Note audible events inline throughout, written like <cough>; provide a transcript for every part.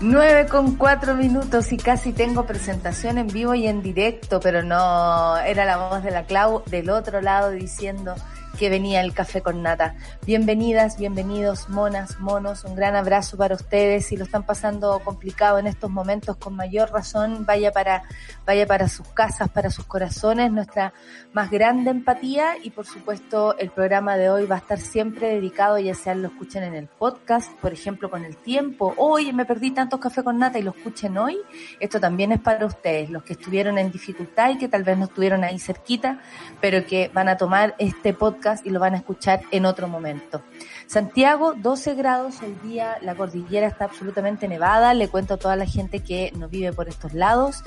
9 con 4 minutos y casi tengo presentación en vivo y en directo, pero no, era la voz de la Clau del otro lado diciendo que venía el café con nata. Bienvenidas, bienvenidos, monas, monos, un gran abrazo para ustedes. Si lo están pasando complicado en estos momentos, con mayor razón, vaya para, vaya para sus casas, para sus corazones, nuestra más grande empatía y por supuesto el programa de hoy va a estar siempre dedicado, ya sea lo escuchen en el podcast, por ejemplo con el tiempo, hoy me perdí tantos café con nata y lo escuchen hoy, esto también es para ustedes, los que estuvieron en dificultad y que tal vez no estuvieron ahí cerquita, pero que van a tomar este podcast y lo van a escuchar en otro momento. Santiago, 12 grados el día, la cordillera está absolutamente nevada, le cuento a toda la gente que no vive por estos lados.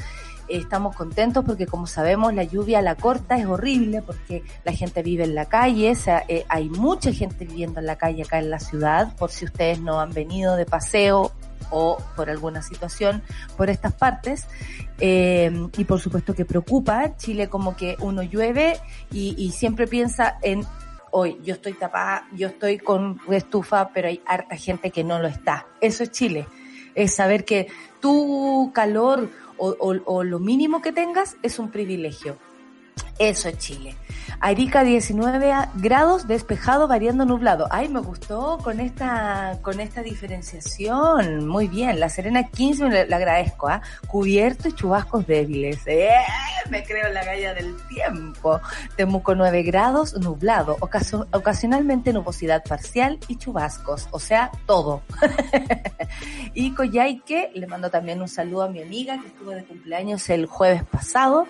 Estamos contentos porque como sabemos la lluvia la corta es horrible porque la gente vive en la calle, o sea, eh, hay mucha gente viviendo en la calle acá en la ciudad, por si ustedes no han venido de paseo o por alguna situación por estas partes. Eh, y por supuesto que preocupa, Chile como que uno llueve y, siempre piensa en hoy yo estoy tapada, yo estoy con estufa, pero hay harta gente que no lo está. Eso es Chile. Es saber que tu calor o lo mínimo que tengas es un privilegio. Eso es Chile. Arica 19 grados, despejado, variando nublado. Ay, me gustó con esta, con esta diferenciación. Muy bien. La Serena 15 le, agradezco, ¿ah? Cubierto y chubascos débiles. ¡Eh! Me creo la galla del tiempo. Temuco 9 grados, nublado. Ocaso, ocasionalmente nubosidad parcial y chubascos. O sea, todo. <laughs> y Coyhaique, le mando también un saludo a mi amiga que estuvo de cumpleaños el jueves pasado.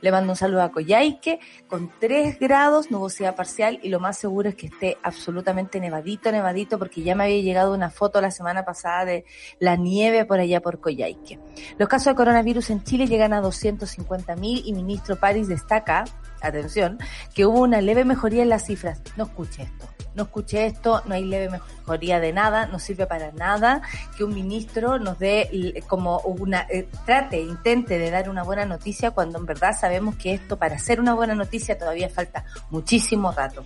Le mando un saludo a Coyhaique con 3 grados, nubosidad parcial y lo más seguro es que esté absolutamente nevadito, nevadito, porque ya me había llegado una foto la semana pasada de la nieve por allá por Coyhaique. Los casos de coronavirus en Chile llegan a 250 mil y ministro París destaca, atención, que hubo una leve mejoría en las cifras. No escuche esto no escuché esto, no hay leve mejoría de nada, no sirve para nada que un ministro nos dé como una, eh, trate, intente de dar una buena noticia cuando en verdad sabemos que esto para hacer una buena noticia todavía falta muchísimo rato.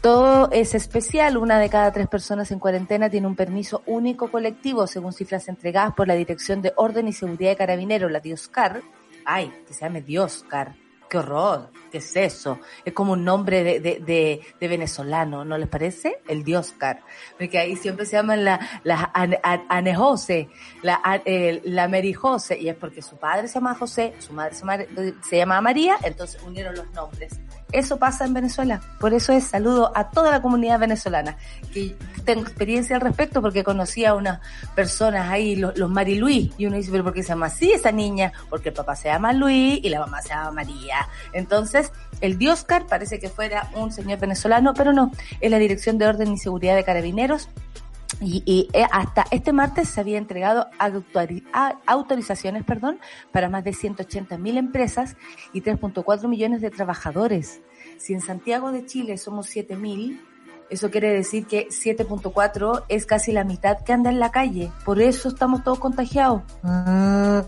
Todo es especial, una de cada tres personas en cuarentena tiene un permiso único colectivo, según cifras entregadas por la Dirección de Orden y Seguridad de Carabineros, la Dioscar. Ay, que se llame Dioscar qué horror, qué es eso. Es como un nombre de, de, de, venezolano, ¿no les parece? El Dioscar. Porque ahí siempre se llaman la, la Anne José, la, la Mary José, y es porque su padre se llama José, su madre se se llama María, entonces unieron los nombres. Eso pasa en Venezuela. Por eso es saludo a toda la comunidad venezolana. Que tengo experiencia al respecto porque conocí a unas personas ahí, los, los Mari Luis, y uno dice, pero ¿por qué se llama así esa niña? Porque el papá se llama Luis y la mamá se llama María. Entonces, el Dioscar parece que fuera un señor venezolano, pero no, es la Dirección de Orden y Seguridad de Carabineros y, y, hasta este martes se había entregado autorizaciones perdón, para más de 180 mil empresas y 3.4 millones de trabajadores. Si en Santiago de Chile somos 7 mil, eso quiere decir que 7.4 es casi la mitad que anda en la calle. Por eso estamos todos contagiados. Ah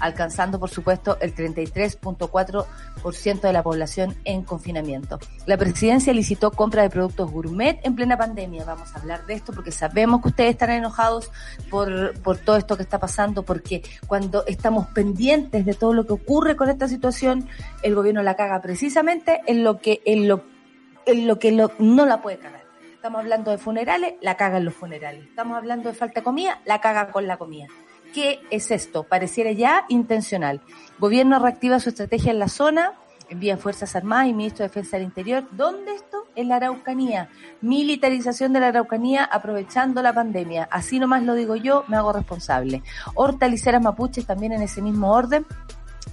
alcanzando por supuesto el 33.4% de la población en confinamiento. La presidencia licitó compra de productos gourmet en plena pandemia. Vamos a hablar de esto porque sabemos que ustedes están enojados por, por todo esto que está pasando, porque cuando estamos pendientes de todo lo que ocurre con esta situación, el gobierno la caga precisamente en lo que, en lo, en lo que lo, no la puede cagar. Estamos hablando de funerales, la caga en los funerales. Estamos hablando de falta de comida, la caga con la comida. ¿Qué es esto? Pareciera ya intencional. Gobierno reactiva su estrategia en la zona, envía Fuerzas Armadas y Ministro de Defensa del Interior. ¿Dónde esto? En la Araucanía. Militarización de la Araucanía aprovechando la pandemia. Así nomás lo digo yo, me hago responsable. Hortaliceras mapuches también en ese mismo orden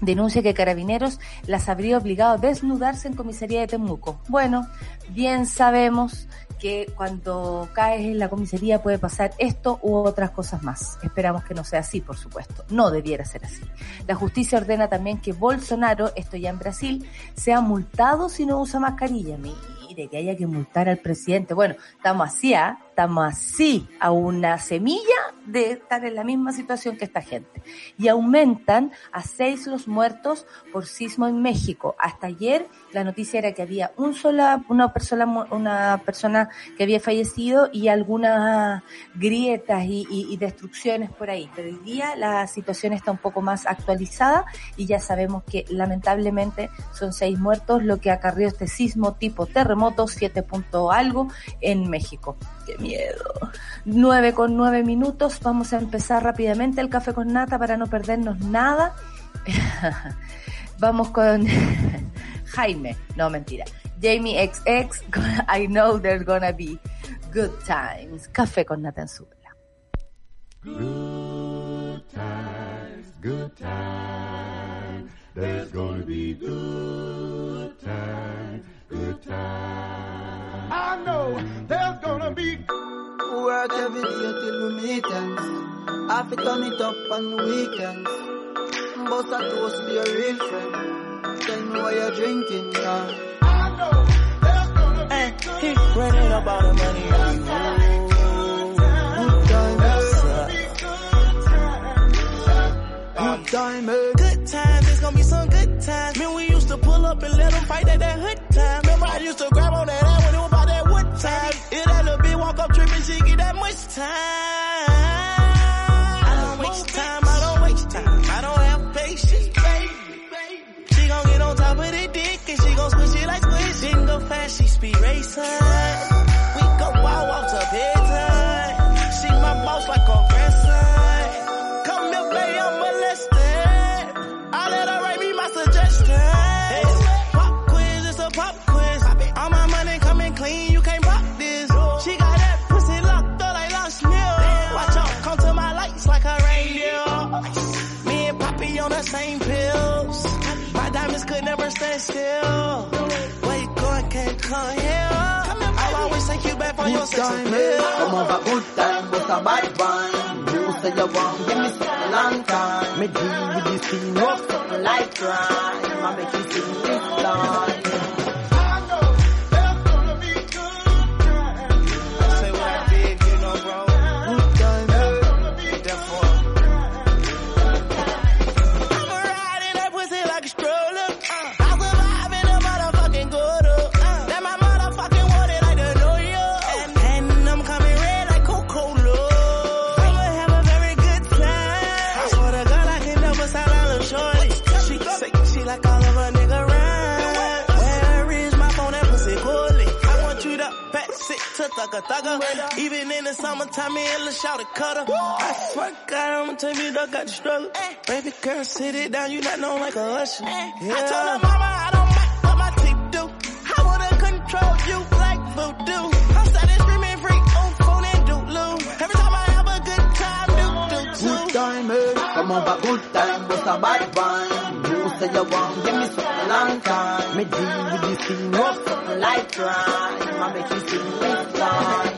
denuncia que Carabineros las habría obligado a desnudarse en comisaría de Temuco. Bueno, bien sabemos que cuando caes en la comisaría puede pasar esto u otras cosas más. Esperamos que no sea así, por supuesto. No debiera ser así. La justicia ordena también que Bolsonaro, esto ya en Brasil, sea multado si no usa mascarilla. Mire, que haya que multar al presidente. Bueno, estamos así, ¿ah? Estamos así a una semilla de estar en la misma situación que esta gente. Y aumentan a seis los muertos por sismo en México. Hasta ayer la noticia era que había un sola, una persona, una persona que había fallecido y algunas grietas y, y, y destrucciones por ahí. Pero hoy día la situación está un poco más actualizada y ya sabemos que lamentablemente son seis muertos, lo que acarrió este sismo tipo terremoto, siete punto algo en México. Miedo. Nueve con nueve minutos. Vamos a empezar rápidamente el café con nata para no perdernos nada. <laughs> Vamos con <laughs> Jaime. No, mentira. Jamie XX. <laughs> I know there's gonna be good times. Café con nata en Good times, good times. There's gonna be good times, good times. I know there's gonna be Work every day till we meet ends. I fi turn it up on weekends. Bust a toast to your real friend. Tell me what you're drinking, yeah. I know there's gonna be Hey, good keep running about the money on you. Good times. Good time, eh? Good times, it's gonna be some good times. Man, we used to pull up and let them fight at that hood time. Remember, I used to grab on that time. It that little bitch walk up tripping, she get that much time. I don't waste time, I don't waste time. I don't have patience, baby. She gon' get on top of the dick and she gon' squish it like squish. Didn't go fast, she speed racing. We go wild, walk to bedtime. Stand still. Where you going, can't come here. I'll always take you back for your sex appeal. Eh? Come over, good time, but a bad one. You say you want, give me something long time. Me deal with this thing, up something like crime. I make you sing this line. It to thugger thugger. Even in the summertime, me and Lil' Shawty cutter. I swear to God, I'ma tell you, dog got the struggle. Baby girl, sit it down, you not known like a usher. Yeah. I told her mama I don't like what my teeth do. I wanna control you like voodoo. I'm starting screaming freak on phone and doodloo. Every time I have a good time, do do Good too. time, eh? Come over, good time, but a bad one. You say you want, give me something long time. Me deal with this thing, up something like crime. I make you sing with fly.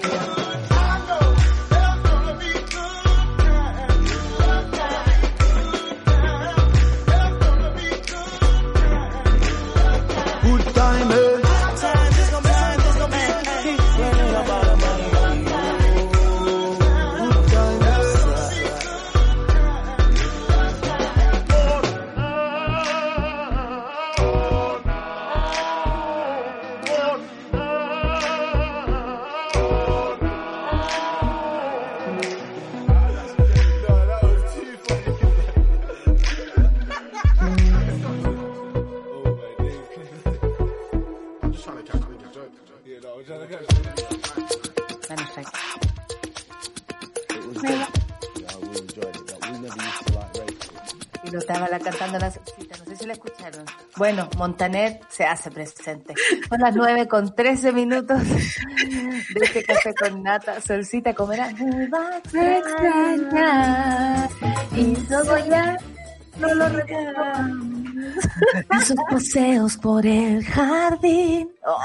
Bueno, Montaner se hace presente. Son las 9 con 13 minutos de este café con nata. Solcita comerá. Me va a extrañar y todo ya no lo. <laughs> Esos paseos por el jardín. Oh,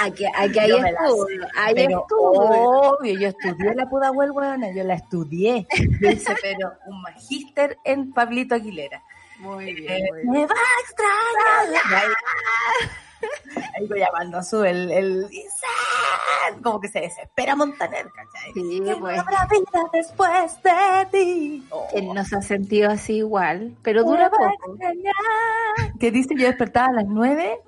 ahí la estuvo. sé, Ahí pero obvio, yo estudié la Pudahuel, huevona, yo la estudié. Yo hice, pero un magíster en Pablito Aguilera. Muy Eh, me va a extrañar. <laughs> Ahí, ahí voy llamando a su el, el como que se desespera Montaner, ¿cachai? Sí, Que no pues. habrá vida después de ti. Oh, Él nos ha sentido así igual, pero me dura va a poco. extrañar. Que dice yo despertaba a las nueve,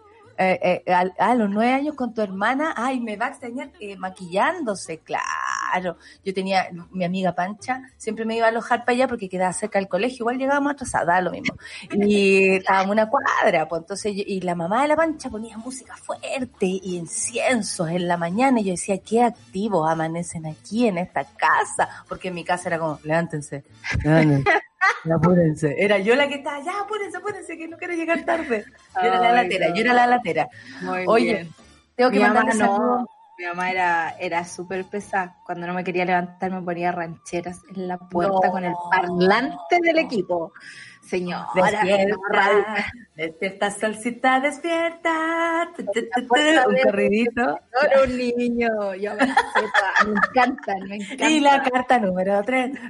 eh, eh, a, a los nueve años con tu hermana, ay, me va a extrañar eh, maquillándose, claro. Yo tenía, mi amiga Pancha, siempre me iba a alojar para allá porque quedaba cerca del colegio, igual llegábamos atrasada, lo mismo. Y estábamos una cuadra, pues entonces, yo- y la mamá de la Pancha ponía música fuerte y inciensos en la mañana, y yo decía, qué activos amanecen aquí en esta casa, porque en mi casa era como, levántense, levántense. <laughs> Ya, apúrense. Era yo la que estaba, ya, apúrense, apúrense, que no quiero llegar tarde. Yo era la latera, yo era la latera. Muy Oye, bien. tengo que Mi mamá mandarle saludos. no. Mi mamá era, era súper pesada. Cuando no me quería levantar me ponía rancheras en la puerta No. con el parlante del equipo. Señora, Despierta, despierta, solcita, despierta. Un corridito. no era un niño. Yo me, encantan, me encantan. Y la carta número 3. <laughs>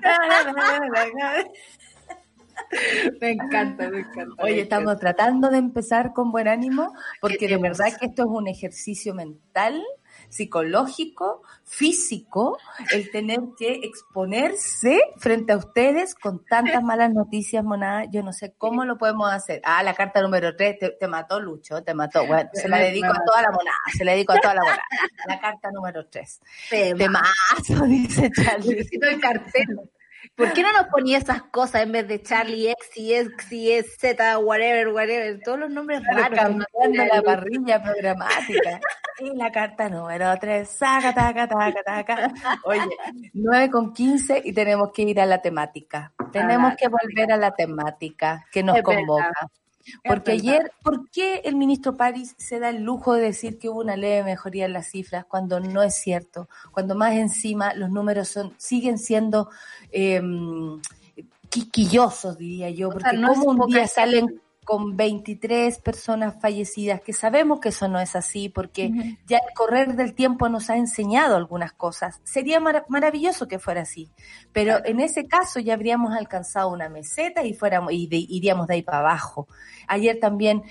<laughs> Me encanta, me encanta. Oye, me estamos tratando de empezar con buen ánimo, <laughs> porque de verdad que esto es un ejercicio mental, psicológico, físico, el tener que exponerse frente a ustedes con tantas <laughs> malas noticias, monada. Yo no sé cómo lo podemos hacer. Ah, la carta número 3, te, te mató Lucho, te mató. Bueno, se la dedico a toda la monada, se la dedico a toda la monada. La carta número 3. Tema. Temazo, dice Charlie. Necesito el cartel. ¿Por qué no nos ponía esas cosas en vez de Charlie X y X y es Z, whatever, whatever? Todos los nombres Claro, raros. la el- parrilla programática. Y la carta número 3, saca, taca, taca, taca. Oye, 9 con 15 y tenemos que ir a la temática. Tenemos la que volver a la temática que nos Es verdad. Porque ayer, ¿por qué el ministro París se da el lujo de decir que hubo una leve mejoría en las cifras cuando no es cierto? Cuando más encima los números son siguen siendo eh, quisquillosos, diría yo, O porque sea, no como un día gente. salen con 23 personas fallecidas, que sabemos que eso no es así, porque ya el correr del tiempo nos ha enseñado algunas cosas. Sería mara- maravilloso que fuera así, pero en ese caso ya habríamos alcanzado una meseta y fuéramos y de- iríamos de ahí para abajo. Ayer también,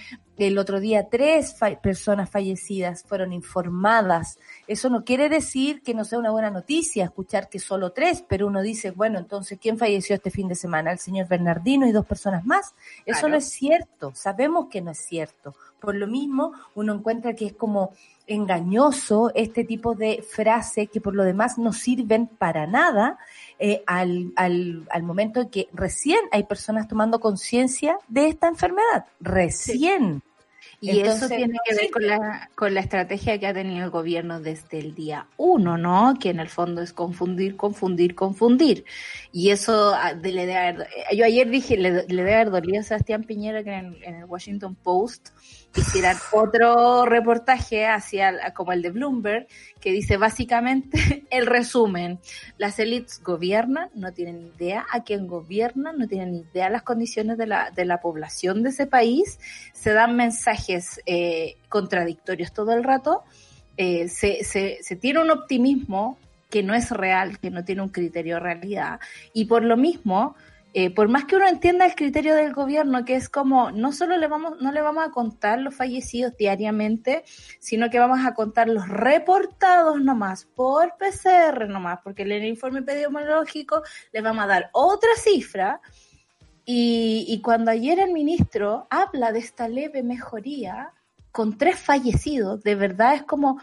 el otro día, tres fa- personas fallecidas fueron informadas. Eso no quiere decir que no sea una buena noticia escuchar que solo tres, pero uno dice, bueno, entonces, ¿quién falleció este fin de semana? El señor Bernardino y dos personas más. Eso Claro. no es cierto, sabemos que no es cierto. Por lo mismo, uno encuentra que es como engañoso este tipo de frase que por lo demás no sirven para nada eh, al, al, al momento en que recién hay personas tomando conciencia de esta enfermedad. Recién. Y eso tiene que ver con la, con la estrategia que ha tenido el gobierno desde el día uno, ¿no? Que en el fondo es confundir, confundir, confundir. Y eso ah, de- le haber, eh, yo ayer dije, le, le debe haber dolido a Sebastián Piñera que en, en el Washington Post hicieran otro reportaje hacia como el de Bloomberg, que dice básicamente <laughs> el resumen. Las élites gobiernan, no tienen idea a quién gobiernan, no tienen idea las condiciones de la, de la población de ese país, se dan mensajes eh, contradictorios todo el rato, eh, se, se, se tiene un optimismo que no es real, que no tiene un criterio de realidad, y por lo mismo, eh, por más que uno entienda el criterio del gobierno, que es como no solo le vamos, no le vamos a contar los fallecidos diariamente, sino que vamos a contar los reportados nomás, por PCR nomás, porque en el informe epidemiológico les vamos a dar otra cifra. Y, y cuando ayer el ministro habla de esta leve mejoría con tres fallecidos, de verdad es como,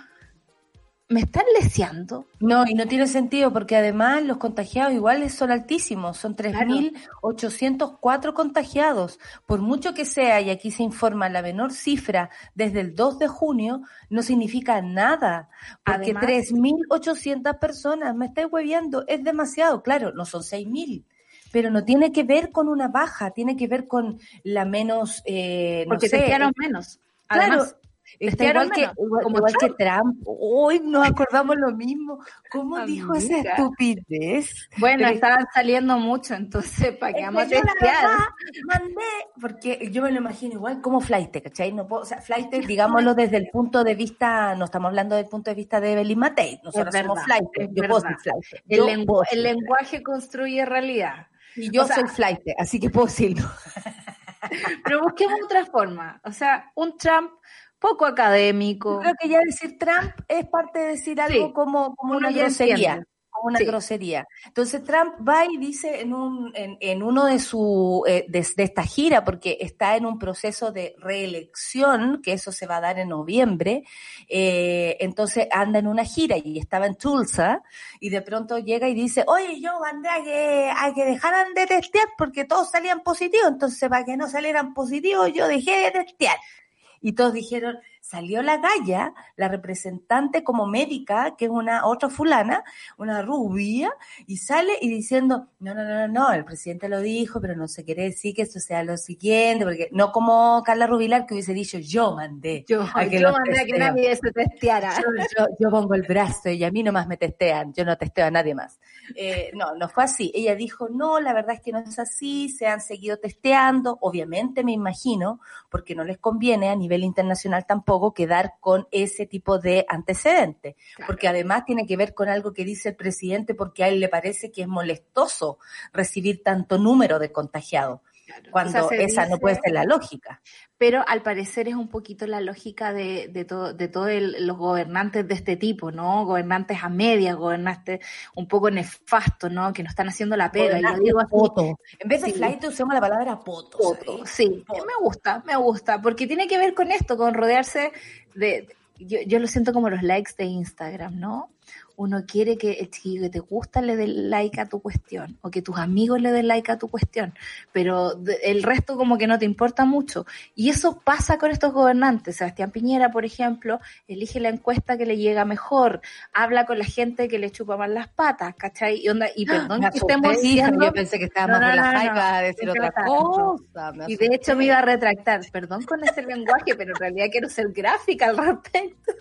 ¿me están leseando? No, y no tiene sentido porque además los contagiados iguales son altísimos, son 3.804 contagiados. Por mucho que sea, y aquí se informa la menor cifra desde el 2 de junio, no significa nada. Porque Además- 3.800 personas, me estáis hueviando, es demasiado. Claro, no son 6.000, pero no tiene que ver con una baja, tiene que ver con la menos, eh, no Porque sé, testearon menos. Claro, Además, Está testearon igual que, menos, igual, como igual que Trump. Hoy nos acordamos lo mismo. ¿Cómo dijo esa Amiga. estupidez? bueno, Pero- estaban saliendo mucho, entonces, ¿para qué vamos a que testear? verdad mandé, porque yo me lo imagino igual como flight, ¿cachai? No puedo, o sea, flight, <laughs> digámoslo desde el punto de vista, no estamos hablando del punto de vista de Evelyn Matei, nosotros Es somos verdad, flight, yo puedo ser verdad. flight. El, yo lengu- el lenguaje construye realidad. Y yo o sea- soy flight, así que puedo decirlo. <laughs> Pero busquemos otra forma. O sea, un Trump poco Yo académico. creo que ya decir Trump es parte de decir algo Sí, como, una grosería. Como una Sí. grosería. Entonces Trump va y dice en, un, en, en uno de su eh, de, de esta gira, porque está en un proceso de reelección, que eso se va a dar en noviembre, eh, entonces anda en una gira y estaba en Tulsa, y de pronto llega y dice, oye, yo mandé a que, a que dejaran de testear porque todos salían positivos, entonces para que no salieran positivos yo dejé de testear. Y todos dijeron, salió la galla, la representante como médica, que es una otra fulana, una rubia, y sale y diciendo, no, no, no, no, no, el presidente lo dijo, pero no se quiere decir que esto sea lo siguiente, porque no como Carla Rubilar que hubiese dicho, yo mandé. Yo, a que yo mandé a que testeo". nadie se testeara. Yo, yo- yo pongo el brazo y a mí nomás me testean, yo no testeo a nadie más. Eh, no, no fue así. Ella dijo, no, la verdad es que no es así, se han seguido testeando, obviamente me imagino, porque no les conviene a nivel internacional tampoco quedar con ese tipo de antecedentes, porque además tiene que ver con algo que dice el presidente porque a él le parece que es molestoso recibir tanto número de contagiados, cuando O sea, se esa no dice- puede ser la lógica. Pero al parecer es un poquito la lógica de, de, todo, de todos los gobernantes de este tipo, ¿no? Gobernantes a medias, gobernantes un poco nefastos, ¿no? Que no están haciendo la pega. Yo digo así, poto. En vez de Sí. flight usamos la palabra poto. Poto, sí, me gusta, me gusta, porque tiene que ver con esto, con rodearse de, yo, yo lo siento como los likes de Instagram, ¿no? Uno quiere que el chiquillo que te gusta le dé like a tu cuestión, o que tus amigos le den like a tu cuestión, pero el resto como que no te importa mucho. Y eso pasa con estos gobernantes. Sebastián Piñera, por ejemplo, elige la encuesta que le llega mejor, habla con la gente que le chupa más las patas, ¿cachai? Y, onda, y perdón Me que estemos diciendo... yo pensé que estaba No, iba a decir otra cosa. Y de hecho me iba a retractar, perdón con ese lenguaje, pero en realidad quiero ser gráfica al respecto.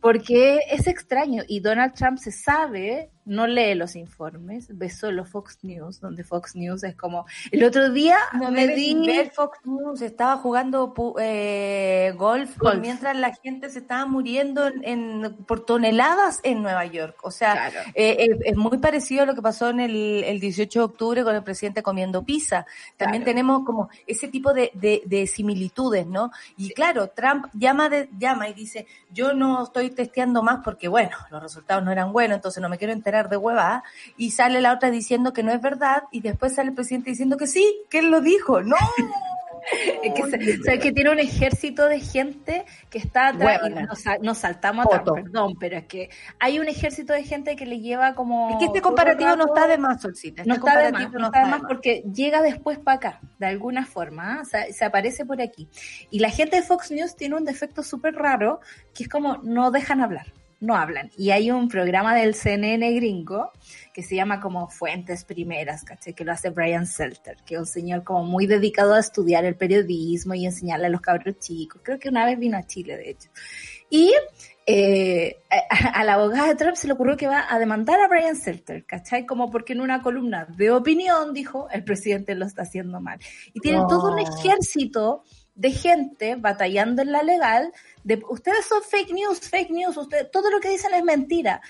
Porque es extraño y Donald Trump se sabe, no lee los informes, ve solo Fox News, donde Fox News es como... El otro día No me debes di... ver Fox News, estaba jugando eh, golf, Golf. mientras la gente se estaba muriendo en, en- por toneladas en Nueva York. O sea, Claro. eh, es, es muy parecido a lo que pasó en el, el 18 de octubre con el presidente comiendo pizza. También Claro. tenemos como ese tipo de, de- de similitudes, ¿no? Y claro, Trump llama, de, llama y dice, yo no estoy testeando más porque, bueno, los resultados no eran buenos, entonces no me quiero enterar de hueva. Y sale la otra diciendo que no es verdad y después sale el presidente diciendo que sí, que él lo dijo. No. <laughs> Es que, se- o sea, que tiene un ejército de gente que está atrás y Huevona. nos, sa- nos saltamos atrás, perdón, pero es que hay un ejército de gente que le lleva como... Es que este comparativo no está de más, Solcita. Este no está de más, no está de más porque llega después para acá, de alguna forma, ¿ah? O sea, se aparece por aquí. Y la gente de Fox News tiene un defecto súper raro, que es como no dejan hablar, no hablan. Y hay un programa del CNN gringo que se llama como Fuentes Primeras, ¿caché? Que lo hace Brian Selter, que es un señor como muy dedicado a estudiar el periodismo y enseñarle a los cabros chicos. Creo que una vez vino a Chile, de hecho. Y eh, a, a la abogada de Trump se le ocurrió que va a demandar a Brian Selter, ¿cachai? Como porque en una columna de opinión dijo, el presidente lo está haciendo mal. Y tienen No. todo un ejército de gente batallando en la legal, de ustedes son fake news, fake news, ustedes, todo lo que dicen es mentira.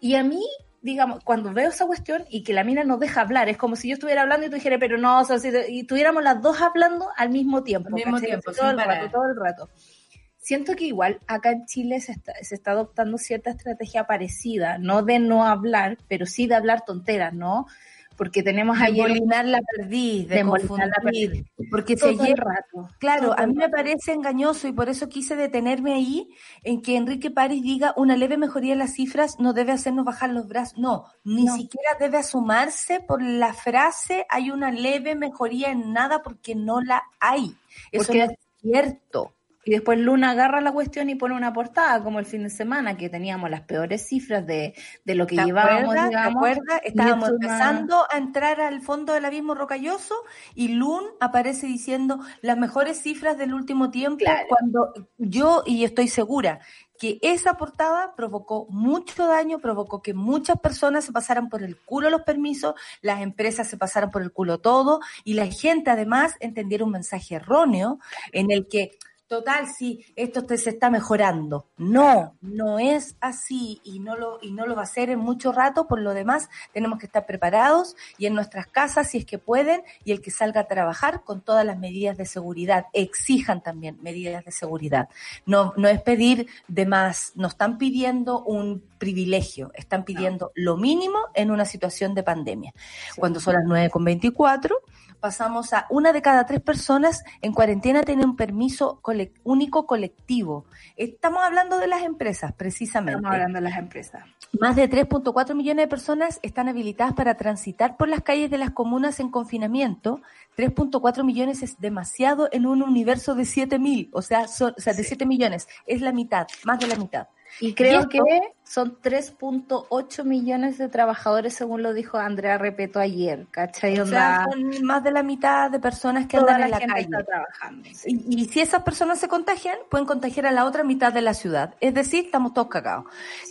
Y a mí, digamos, cuando veo esa cuestión y que la mina nos deja hablar, es como si yo estuviera hablando y tú dijeras, pero no, o sea, si- y tuviéramos las dos hablando al mismo tiempo. Al mismo ¿cachai? tiempo, todo el rato, todo el rato. Siento que igual acá en Chile se está, se está adoptando cierta estrategia parecida, no de no hablar, pero sí de hablar tonteras, ¿no? Porque tenemos embolinar la perdiz, de, la confundir. Porque todo el ayer rato. Claro, todo a mí me parece engañoso y por eso quise detenerme ahí en que Enrique París diga una leve mejoría en las cifras no debe hacernos bajar los brazos. No, ni No. siquiera debe asumarse por la frase hay una leve mejoría en nada porque no la hay. Eso Porque- no es cierto. Y después Luna agarra la cuestión y pone una portada, como el fin de semana, que teníamos las peores cifras de, de lo que ¿Te llevábamos, acuerdas? ¿Te digamos. acuerdas? Estábamos una- empezando a entrar al fondo del abismo rocalloso y Lun aparece diciendo las mejores cifras del último tiempo Claro. cuando yo, y estoy segura, que esa portada provocó mucho daño, provocó que muchas personas se pasaran por el culo los permisos, las empresas se pasaran por el culo todo y la gente además entendiera un mensaje erróneo en el que Total, sí, esto te- se está mejorando. No, no es así y no lo y no lo va a ser en mucho rato. Por lo demás, tenemos que estar preparados y en nuestras casas, si es que pueden, y el que salga a trabajar con todas las medidas de seguridad. Exijan también medidas de seguridad. No, no es pedir de más. No están pidiendo un privilegio, están pidiendo lo mínimo en una situación de pandemia. Cuando son las 9 con 24, pasamos a una de cada tres personas en cuarentena tiene un permiso único colectivo. Estamos hablando de las empresas, precisamente. Estamos hablando de las empresas. Más de 3.4 millones de personas están habilitadas para transitar por las calles de las comunas en confinamiento. 3.4 millones es demasiado en un universo de 7 mil, o sea, son- o sea, de 7 millones. Es la mitad, más de la mitad. Y creo que son 3.8 millones de trabajadores, según lo dijo Andrea Repeto ayer, ¿cachai? O sea, son más de la mitad de personas que toda andan en la calle. está trabajando. sí. Y, y si esas personas se contagian, pueden contagiar a la otra mitad de la ciudad. Es decir, estamos todos cagados.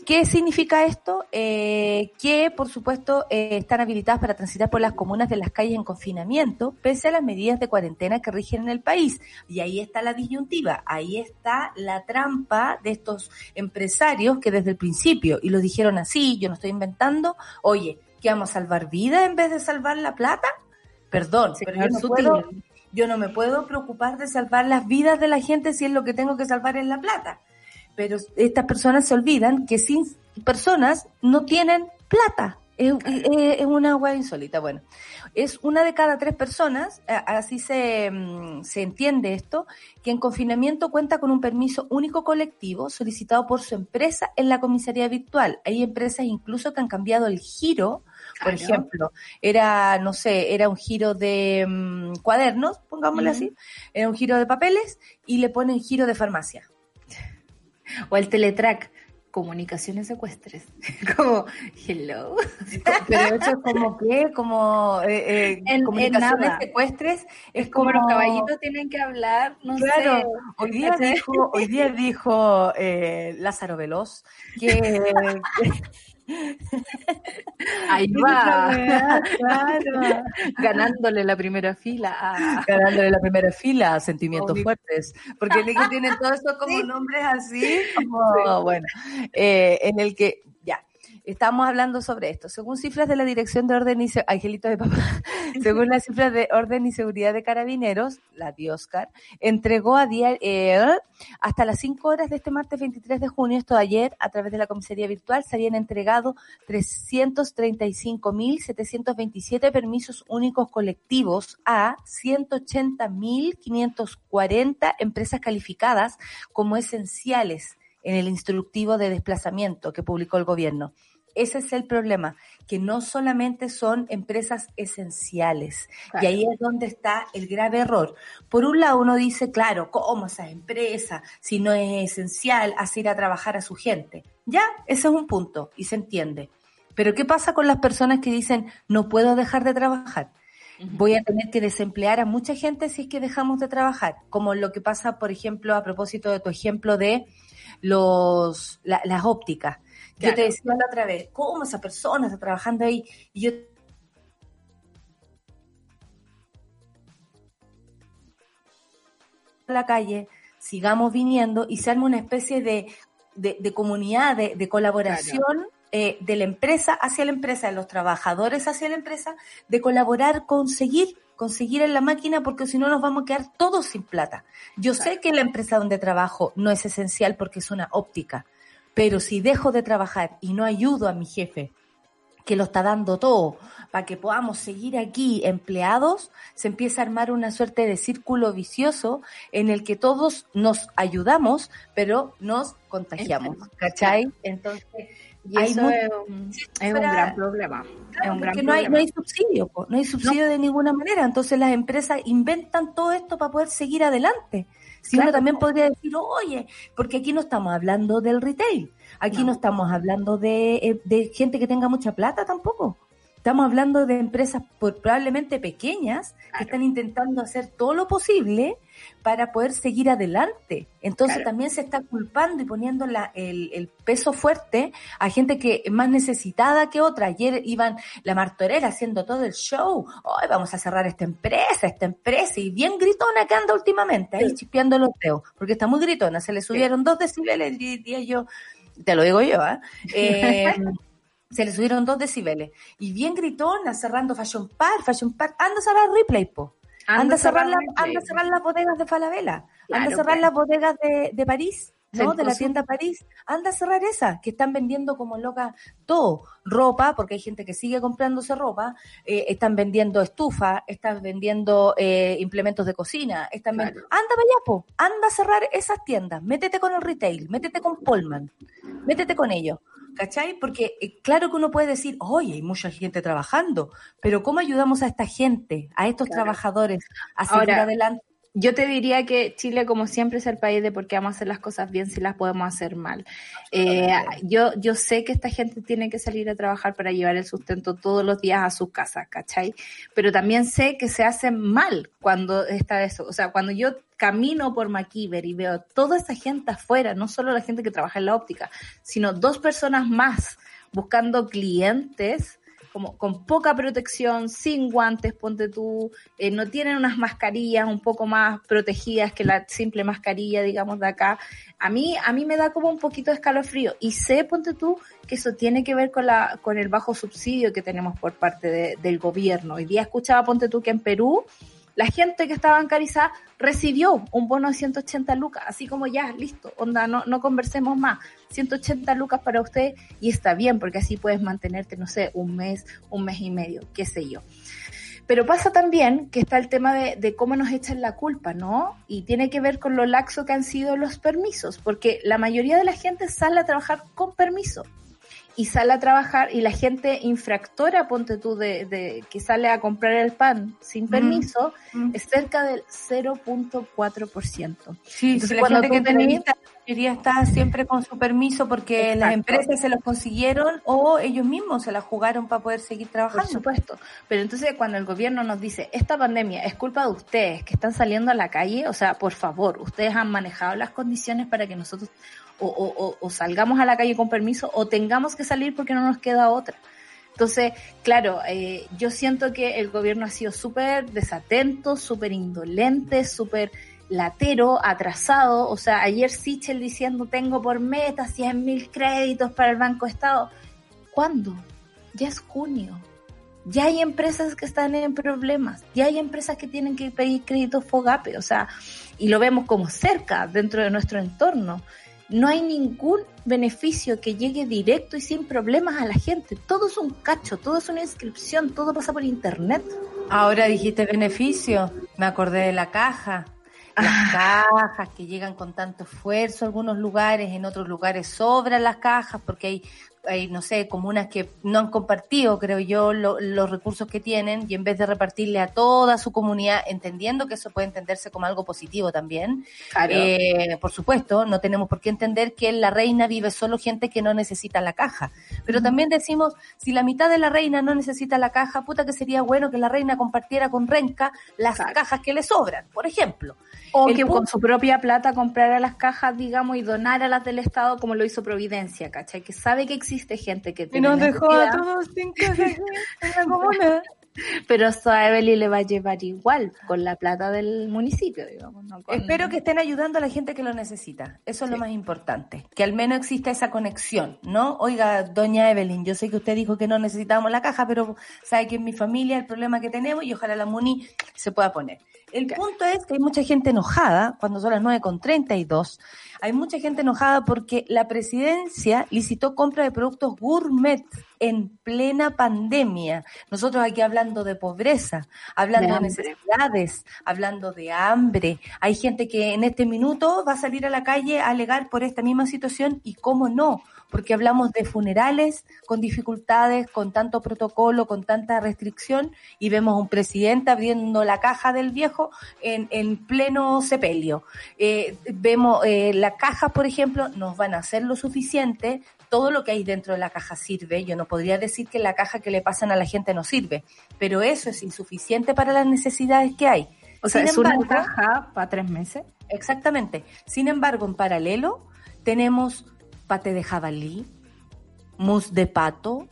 ¿Qué significa esto? Eh, que, por supuesto, eh, están habilitadas para transitar por las comunas de las calles en confinamiento, pese a las medidas de cuarentena que rigen en el país. Y ahí está la disyuntiva, ahí está la trampa de estos empresarios que desde el principio, y lo dijeron así, yo no estoy inventando, oye, ¿que vamos a salvar vidas en vez de salvar la plata? Perdón, pero yo no Sutil. puedo yo no me puedo preocupar de salvar las vidas de la gente si es lo que tengo que salvar es la plata. Pero estas personas se olvidan que sin personas no tienen plata. Es, es- es una agua insólita. Bueno, es una de cada tres personas, a- así se, mm, se entiende esto, que en confinamiento cuenta con un permiso único colectivo solicitado por su empresa en la comisaría virtual. Hay empresas incluso que han cambiado el giro por Claro. ejemplo, era, no sé, era un giro de mm, cuadernos, pongámosle así, era un giro de papeles y le ponen giro de farmacia. O el teletrack, comunicaciones secuestres. <laughs> Como, hello. Pero eso es como que, como eh, eh, <laughs> En- en comunicaciones nada. secuestres, es Como como, los caballitos tienen que hablar, no Claro, sé. hoy día dijo, hoy día dijo eh, Lázaro Veloz que, <laughs> Ahí va. claro. <laughs> Ganándole la primera fila ganándole la primera fila, sentimientos Obvio. fuertes, porque tienen todos estos como <laughs> nombres así, como, bueno, eh, en el que, estamos hablando sobre esto. Según cifras de la Dirección de Orden y Angelito de Papá, <laughs> según las cifras de Orden y Seguridad de Carabineros, la de Oscar, entregó a día, eh, hasta las 5 horas de este martes 23 de junio, esto ayer, a través de la comisaría virtual, se habían entregado 335.727 permisos únicos colectivos a 180.540 empresas calificadas como esenciales en el instructivo de desplazamiento que publicó el gobierno. Ese es el problema, que no solamente son empresas esenciales. Y ahí es donde está el grave error. Por un lado uno dice, claro, ¿cómo esa empresa, si no es esencial, hace ir a trabajar a su gente? Ya, ese es un punto y se entiende. Pero ¿qué pasa con las personas que dicen, no puedo dejar de trabajar? Voy a tener que desemplear a mucha gente si es que dejamos de trabajar, como lo que pasa, por ejemplo, a propósito de tu ejemplo de los la- las ópticas. Yo te decía la otra vez, ¿cómo esa persona está trabajando ahí? Y yo a la calle, sigamos viniendo y se arma una especie de, de, de comunidad, de, de colaboración eh, de la empresa hacia la empresa, de los trabajadores hacia la empresa, de colaborar, conseguir, conseguir en la máquina, porque si no nos vamos a quedar todos sin plata. Yo sé que la empresa donde trabajo no es esencial porque es una óptica, pero si dejo de trabajar y no ayudo a mi jefe, que lo está dando todo para que podamos seguir aquí empleados, se empieza a armar una suerte de círculo vicioso en el que todos nos ayudamos, pero nos contagiamos, ¿cachai? Entonces, Y Hay eso mu- es un, es un fuera- gran problema. es un gran porque no hay, no problema. hay subsidio, no hay subsidio de ninguna manera. Entonces las empresas inventan todo esto para poder seguir adelante. Si uno también podría decir, oye, porque aquí no estamos hablando del retail, aquí no, No. estamos hablando de, eh, de gente que tenga mucha plata tampoco. Estamos hablando de empresas por- probablemente pequeñas que están intentando hacer todo lo posible para poder seguir adelante. Entonces Claro. también se está culpando y poniendo la- el, el peso fuerte a gente que es más necesitada que otra. Ayer iban la martorera haciendo todo el show. Hoy vamos a cerrar esta empresa, esta empresa. Y bien gritona que anda últimamente, ahí chispeando los dedos. Porque está muy gritona. Se le subieron dos decibeles, diría yo. Te lo digo yo, ¿ah? <laughs> Eh, se le subieron dos decibeles. Y bien gritona, cerrando Fashion Park, Fashion Park. Anda a cerrar Replay, po. Anda, a cerrar, la- anda a cerrar las bodegas de Falabella. anda a cerrar pues. las bodegas de, de París. ¿no? De la tienda París. Anda a cerrar esas, que están vendiendo como loca todo. Ropa, porque hay gente que sigue comprándose ropa. eh, están vendiendo estufa, están vendiendo eh, implementos de cocina. Están Claro. Anda para allá, po. Anda a cerrar esas tiendas. Métete con el retail, métete con Polman. Métete con ellos. ¿Cachai? Porque eh, claro que uno puede decir, oye, hay mucha gente trabajando, pero ¿cómo ayudamos a esta gente, a estos Claro. trabajadores a seguir Ahora, adelante? Yo te diría que Chile, como siempre, es el país de por qué vamos a hacer las cosas bien si las podemos hacer mal. Eh, yo, yo sé que esta gente tiene que salir a trabajar para llevar el sustento todos los días a sus casas, ¿cachai? Pero también sé que se hace mal cuando está eso. O sea, cuando yo camino por McKeever y veo toda esa gente afuera, no solo la gente que trabaja en la óptica, sino dos personas más buscando clientes como con poca protección, sin guantes, ponte tú, eh, no tienen unas mascarillas un poco más protegidas que la simple mascarilla, digamos, de acá. A mí, a mí me da como un poquito de escalofrío y sé, ponte tú, que eso tiene que ver con la, con el bajo subsidio que tenemos por parte de- del gobierno. Hoy día escuchaba, ponte tú, que en Perú la gente que estaba bancarizada recibió un bono de 180 lucas, así como ya, listo, onda, no, no conversemos más, 180 lucas para usted y está bien, porque así puedes mantenerte, no sé, un mes, un mes y medio, qué sé yo. Pero pasa también que está el tema de, de cómo nos echan la culpa, ¿no? Y tiene que ver con lo laxo que han sido los permisos, porque la mayoría de la gente sale a trabajar con permiso y sale a trabajar y la gente infractora, ponte tú, de, de que sale a comprar el pan sin permiso, Mm. es cerca del 0.4%. Sí, Entonces, si la cuando gente que tenés- la mayoría está siempre con su permiso porque las Exacto. empresas se los consiguieron o ellos mismos se la jugaron para poder seguir Por trabajando. supuesto. Pero entonces cuando el gobierno nos dice, esta pandemia es culpa de ustedes que están saliendo a la calle, o sea, por favor, ustedes han manejado las condiciones para que nosotros o, salgamos a la calle con permiso o tengamos que salir porque no nos queda otra. Entonces, claro, eh, yo siento que el gobierno ha sido súper desatento, súper indolente, súper latero, atrasado. O sea, ayer Sichel diciendo tengo por meta 100 mil créditos para el Banco Estado. ¿Cuándo? Ya es junio. Ya hay empresas que están en problemas. Ya hay empresas que tienen que pedir créditos FOGAPE. O sea, y lo vemos como cerca dentro de nuestro entorno. No hay ningún beneficio que llegue directo y sin problemas a la gente. Todo es un cacho, todo es una inscripción, todo pasa por internet. Ahora dijiste beneficio, me acordé de la caja. Las cajas que llegan con tanto esfuerzo a algunos lugares, en otros lugares sobran las cajas porque hay, hay no sé, comunas que no han compartido, creo yo, lo- los recursos que tienen y en vez de repartirle a toda su comunidad, entendiendo que eso puede entenderse como algo positivo también, eh, por supuesto, no tenemos por qué entender que en la reina vive solo gente que no necesita la caja. Pero también decimos, si la mitad de la reina no necesita la caja, puta que sería bueno que la reina compartiera con Renca las Claro. cajas que le sobran, por ejemplo. O El que punto- con su propia plata comprara las cajas, digamos, y donara las del Estado como lo hizo Providencia, ¿cachai? Que sabe que existe gente que tiene necesidad, todos sin caja en la comuna. <laughs> pero eso a Evelyn le va a llevar igual con la plata del municipio, digamos. ¿no? Con- Espero que estén ayudando a la gente que lo necesita. Eso es lo más importante. Que al menos exista esa conexión, ¿no? Oiga, doña Evelyn, yo sé que usted dijo que no necesitábamos la caja, pero sabe que en mi familia el problema que tenemos y ojalá la MUNI se pueda poner. El punto es que hay mucha gente enojada, cuando son las 9.32, hay mucha gente enojada porque la presidencia licitó compra de productos gourmet en plena pandemia. Nosotros aquí hablando de pobreza, hablando De de, necesidades, hablando de hambre. Hay gente que en este minuto va a salir a la calle a alegar por esta misma situación y cómo no, porque hablamos de funerales con dificultades, con tanto protocolo, con tanta restricción, y vemos un presidente abriendo la caja del viejo en, en pleno sepelio. Eh, vemos eh, la caja, por ejemplo, nos van a hacer lo suficiente, todo lo que hay dentro de la caja sirve. Yo no podría decir que la caja que le pasan a la gente no sirve, pero eso es insuficiente para las necesidades que hay. O sea, Sin es una caja para tres meses. Exactamente. Sin embargo, en paralelo tenemos pate de jabalí, mousse de pato,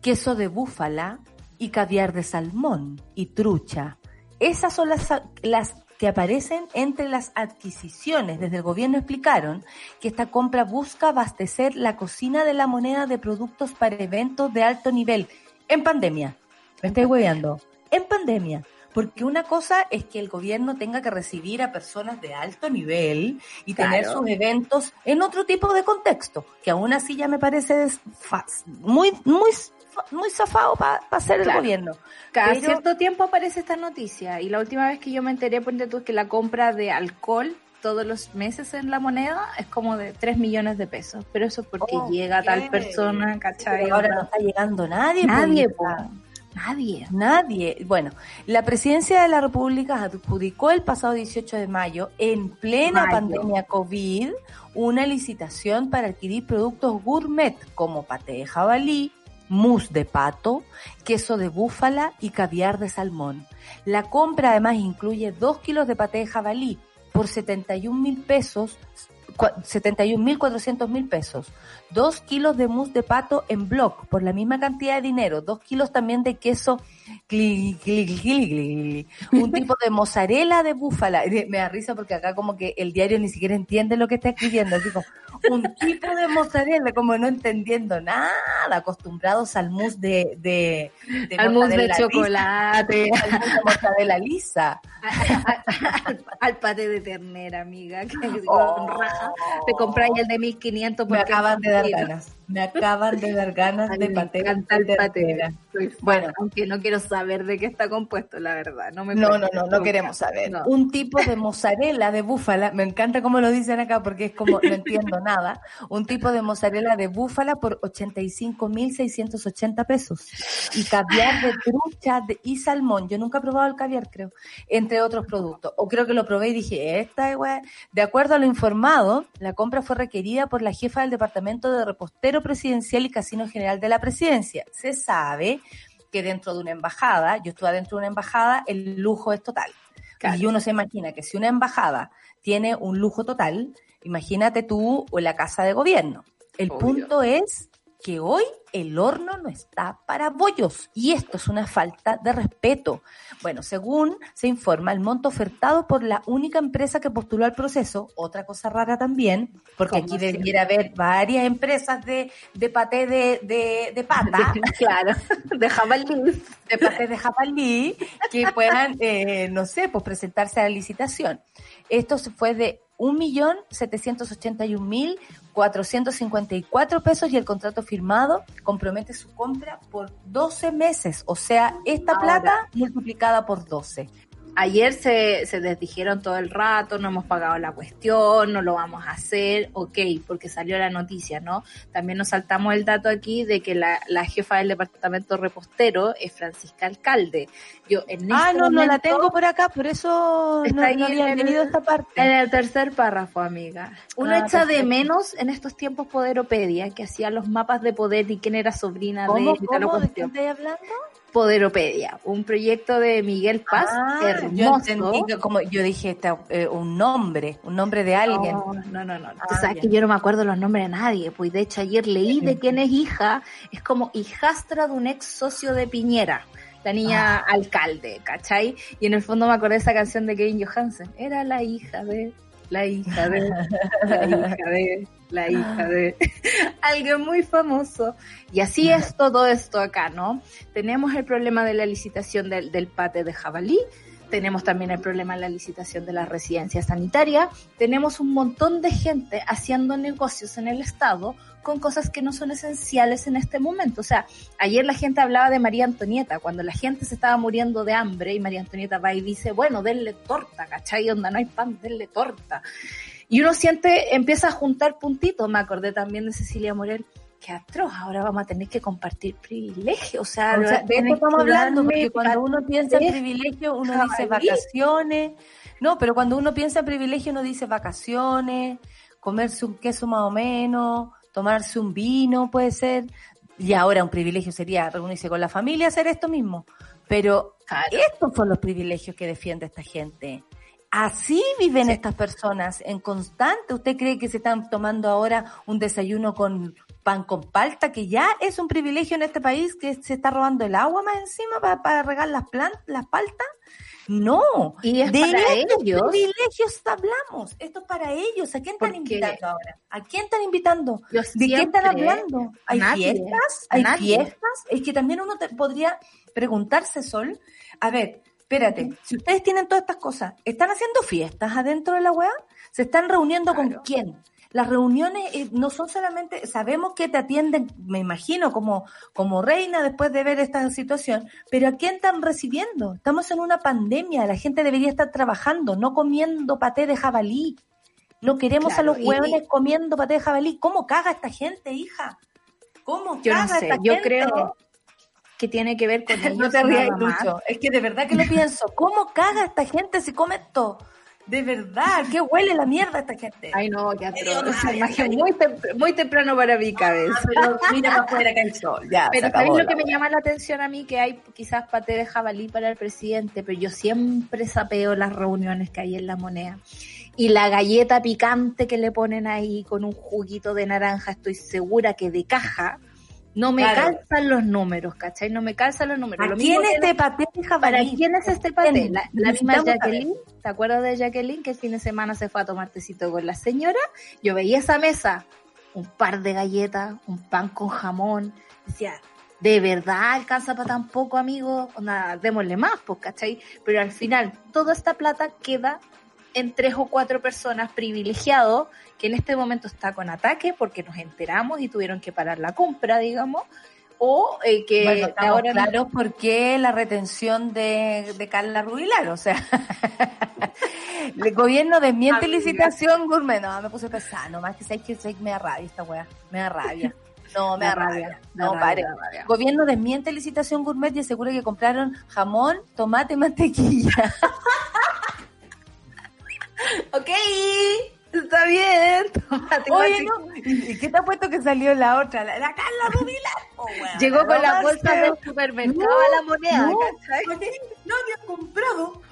queso de búfala y caviar de salmón y trucha. Esas son las, las que aparecen entre las adquisiciones. Desde el gobierno explicaron que esta compra busca abastecer la cocina de la moneda de productos para eventos de alto nivel en pandemia. Me estoy hueveando. En pandemia. Porque una cosa es que el gobierno tenga que recibir a personas de alto nivel y tener Claro. sus eventos en otro tipo de contexto, que aún así ya me parece muy, muy, muy zafado para ser el Claro. gobierno. Cada Pero- cierto tiempo aparece esta noticia y la última vez que yo me enteré, ponte tú, es que la compra de alcohol todos los meses en la moneda es como de 3 millones de pesos. Pero eso es porque Oh, llega tal persona, ¿cachai? Pero ahora no está llegando nadie. Nadie, pues, po. Nadie. Nadie. Bueno, la presidencia de la República adjudicó el pasado 18 de mayo, en plena Mayo. pandemia COVID, una licitación para adquirir productos gourmet como paté de jabalí, mousse de pato, queso de búfala y caviar de salmón. La compra además incluye 2 kilos de paté de jabalí por 71 mil pesos, cua- 71 mil 400 mil pesos, 2 kilos de mousse de pato en block por la misma cantidad de dinero, 2 kilos también de queso un <laughs> tipo de mozzarella de búfala. Me da risa porque acá como que el diario ni siquiera entiende lo que está escribiendo, así como un tipo de mozzarella, como no entendiendo nada, acostumbrados al mousse de, de, de Al mousse de lisa, chocolate, al mousse de mortadela lisa. <laughs> al, al paté de ternera, amiga, que que Oh. raja te compráis el de 1500 Me porque acaban de dar mentira. ganas. Me acaban de dar ganas Ay, de ternera. Soy fan, Bueno. aunque no quiero saber de qué está compuesto, la verdad. No, me No, no, no, no queremos saber. No. Un tipo de mozzarella de búfala, me encanta cómo lo dicen acá porque es como, no entiendo nada. Un tipo de mozzarella de búfala por 85.680 pesos. Y caviar de trucha de- y salmón. Yo nunca he probado el caviar, creo. Entre otros productos. O creo que lo probé y dije, esta es weá". De acuerdo a lo informado, la compra fue requerida por la jefa del Departamento de Repostero Presidencial y Casino General de la Presidencia. Se sabe que dentro de una embajada, yo estuve dentro de una embajada, el lujo es total. Claro. Y uno se imagina que si una embajada tiene un lujo total, imagínate tú o la casa de gobierno. El Obvio. punto es que hoy el horno no está para bollos y esto es una falta de respeto. Bueno, según se informa, el monto ofertado por la única empresa que postuló al proceso, otra cosa rara también, porque ¿Cómo aquí así? debiera haber varias empresas de, de paté de, de, de pata, <laughs> claro, de jabalí. de paté de jabalí que puedan, eh, no sé, pues presentarse a la licitación. Esto se fue de 1.781.454 pesos y el contrato firmado compromete su compra por 12 meses. O sea, esta Ahora. plata multiplicada por 12. Ayer se, se desdijeron todo el rato, no hemos pagado la cuestión, no lo vamos a hacer, ok, porque salió la noticia, ¿no? También nos saltamos el dato aquí de que la, la jefa del departamento repostero es Francisca Alcalde. Yo en Ah, este no, no la momento- tengo por acá, por eso no, no había leído esta parte. En el tercer párrafo, amiga. Uno Ah, echa de menos en estos tiempos Poderopedia, que hacía los mapas de poder y quién era sobrina ¿Cómo, de cómo? ¿De quién estáis hablando? Poderopedia, un proyecto de Miguel Paz, Ah, hermoso. yo que como yo dije esta, eh, un nombre, un nombre de alguien. No, no, no, no. Ah, sabes que yo no me acuerdo los nombres de nadie. Pues de hecho ayer leí de quién es hija. Es como hijastra de un ex socio de Piñera. La niña Ah. alcalde, ¿cachai? Y en el fondo me acordé de esa canción de Kevin Johansen. Era la hija de, la hija de, la hija de, la hija de. <laughs> Alguien muy famoso. Y así es todo esto acá, ¿no? Tenemos el problema de la licitación del, del pate de jabalí. Tenemos también el problema de la licitación de la residencia sanitaria. Tenemos un montón de gente haciendo negocios en el Estado con cosas que no son esenciales en este momento. O sea, ayer la gente hablaba de María Antonieta, cuando la gente se estaba muriendo de hambre y María Antonieta va y dice, bueno, denle torta, ¿cachai? Onda, no hay pan, denle torta. Y uno siente, empieza a juntar puntitos. Me acordé también de Cecilia Morel. Qué atroz, ahora vamos a tener que compartir privilegios. O sea, O sea, de esto estamos hablando, porque cuando uno piensa en privilegio, uno dice vacaciones. No, pero cuando uno piensa en privilegio, uno dice vacaciones, comerse un queso más o menos, tomarse un vino, puede ser. Y ahora un privilegio sería reunirse con la familia, hacer esto mismo. Pero Claro. estos son los privilegios que defiende esta gente. Así viven Sí. estas personas en constante. ¿Usted cree que se están tomando ahora un desayuno con pan con palta, que ya es un privilegio en este país, que se está robando el agua más encima para, para regar las plantas, las paltas? No, Y es de para estos ellos. privilegios hablamos. Esto es para ellos. ¿A quién están invitando ahora? ¿A quién están invitando? Yo ¿De qué están hablando? ¿Hay nadie, fiestas? ¿Hay nadie. fiestas? Es que también uno te podría preguntarse, Sol, a ver, espérate, si ustedes tienen todas estas cosas, ¿están haciendo fiestas adentro de la web? ¿Se están reuniendo con quién? Las reuniones eh, no son solamente, sabemos que te atienden, me imagino, como, como reina después de ver esta situación, pero ¿a quién están recibiendo? Estamos en una pandemia, la gente debería estar trabajando, no comiendo paté de jabalí. No queremos Claro, a los y- hueones comiendo paté de jabalí. ¿Cómo caga esta gente, hija? ¿Cómo Yo no caga sé, esta yo gente? creo que tiene que ver con <laughs> No te rías. Lucho. Es que de verdad que lo <laughs> pienso. ¿Cómo caga esta gente si come esto? De verdad, ¿qué huele la mierda esta gente? Ay, no, qué atroz. <laughs> Esa imagen muy, tem- muy temprano para mi cabeza. Ah, pero mira para afuera que hay sol. Ya, Pero ¿sabéis lo que me llama la atención a mí? Que hay quizás paté de jabalí para el presidente, pero yo siempre sapeo las reuniones que hay en la moneda. Y la galleta picante que le ponen ahí con un juguito de naranja, estoy segura que de caja no me Claro. calzan los números, ¿cachai? No me calzan los números. ¿A Lo quién es de paté ¿Para quién es este paté? La, la misma Jacqueline, ¿te acuerdas de Jacqueline que el fin de semana se fue a tomar tecito con la señora? Yo veía esa mesa, un par de galletas, un pan con jamón, decía, ¿de verdad alcanza para tan poco, amigo? Onda, démosle más, pues, ¿cachai? Pero al final, toda esta plata queda en tres o cuatro personas privilegiados que en este momento está con ataque porque nos enteramos y tuvieron que parar la compra, digamos, o eh, que Bueno, ahora no- claros por qué la retención de, de Carla Rubilar, o sea, <laughs> el gobierno desmiente licitación gourmet, no, me puse pesada, nomás que sabes que sé que me da rabia esta weá, me da rabia, no, me <laughs> da rabia, no, pare. Gobierno desmiente licitación gourmet y asegura que compraron jamón, tomate y mantequilla. <laughs> <laughs> Ok, está bien. <laughs> Oye, no, ¿y qué te ha puesto que salió la otra? La, la Carla Rubilar. weona, <laughs> Llegó con la bolsa del supermercado a la moneda, no. Nadie ha comprado.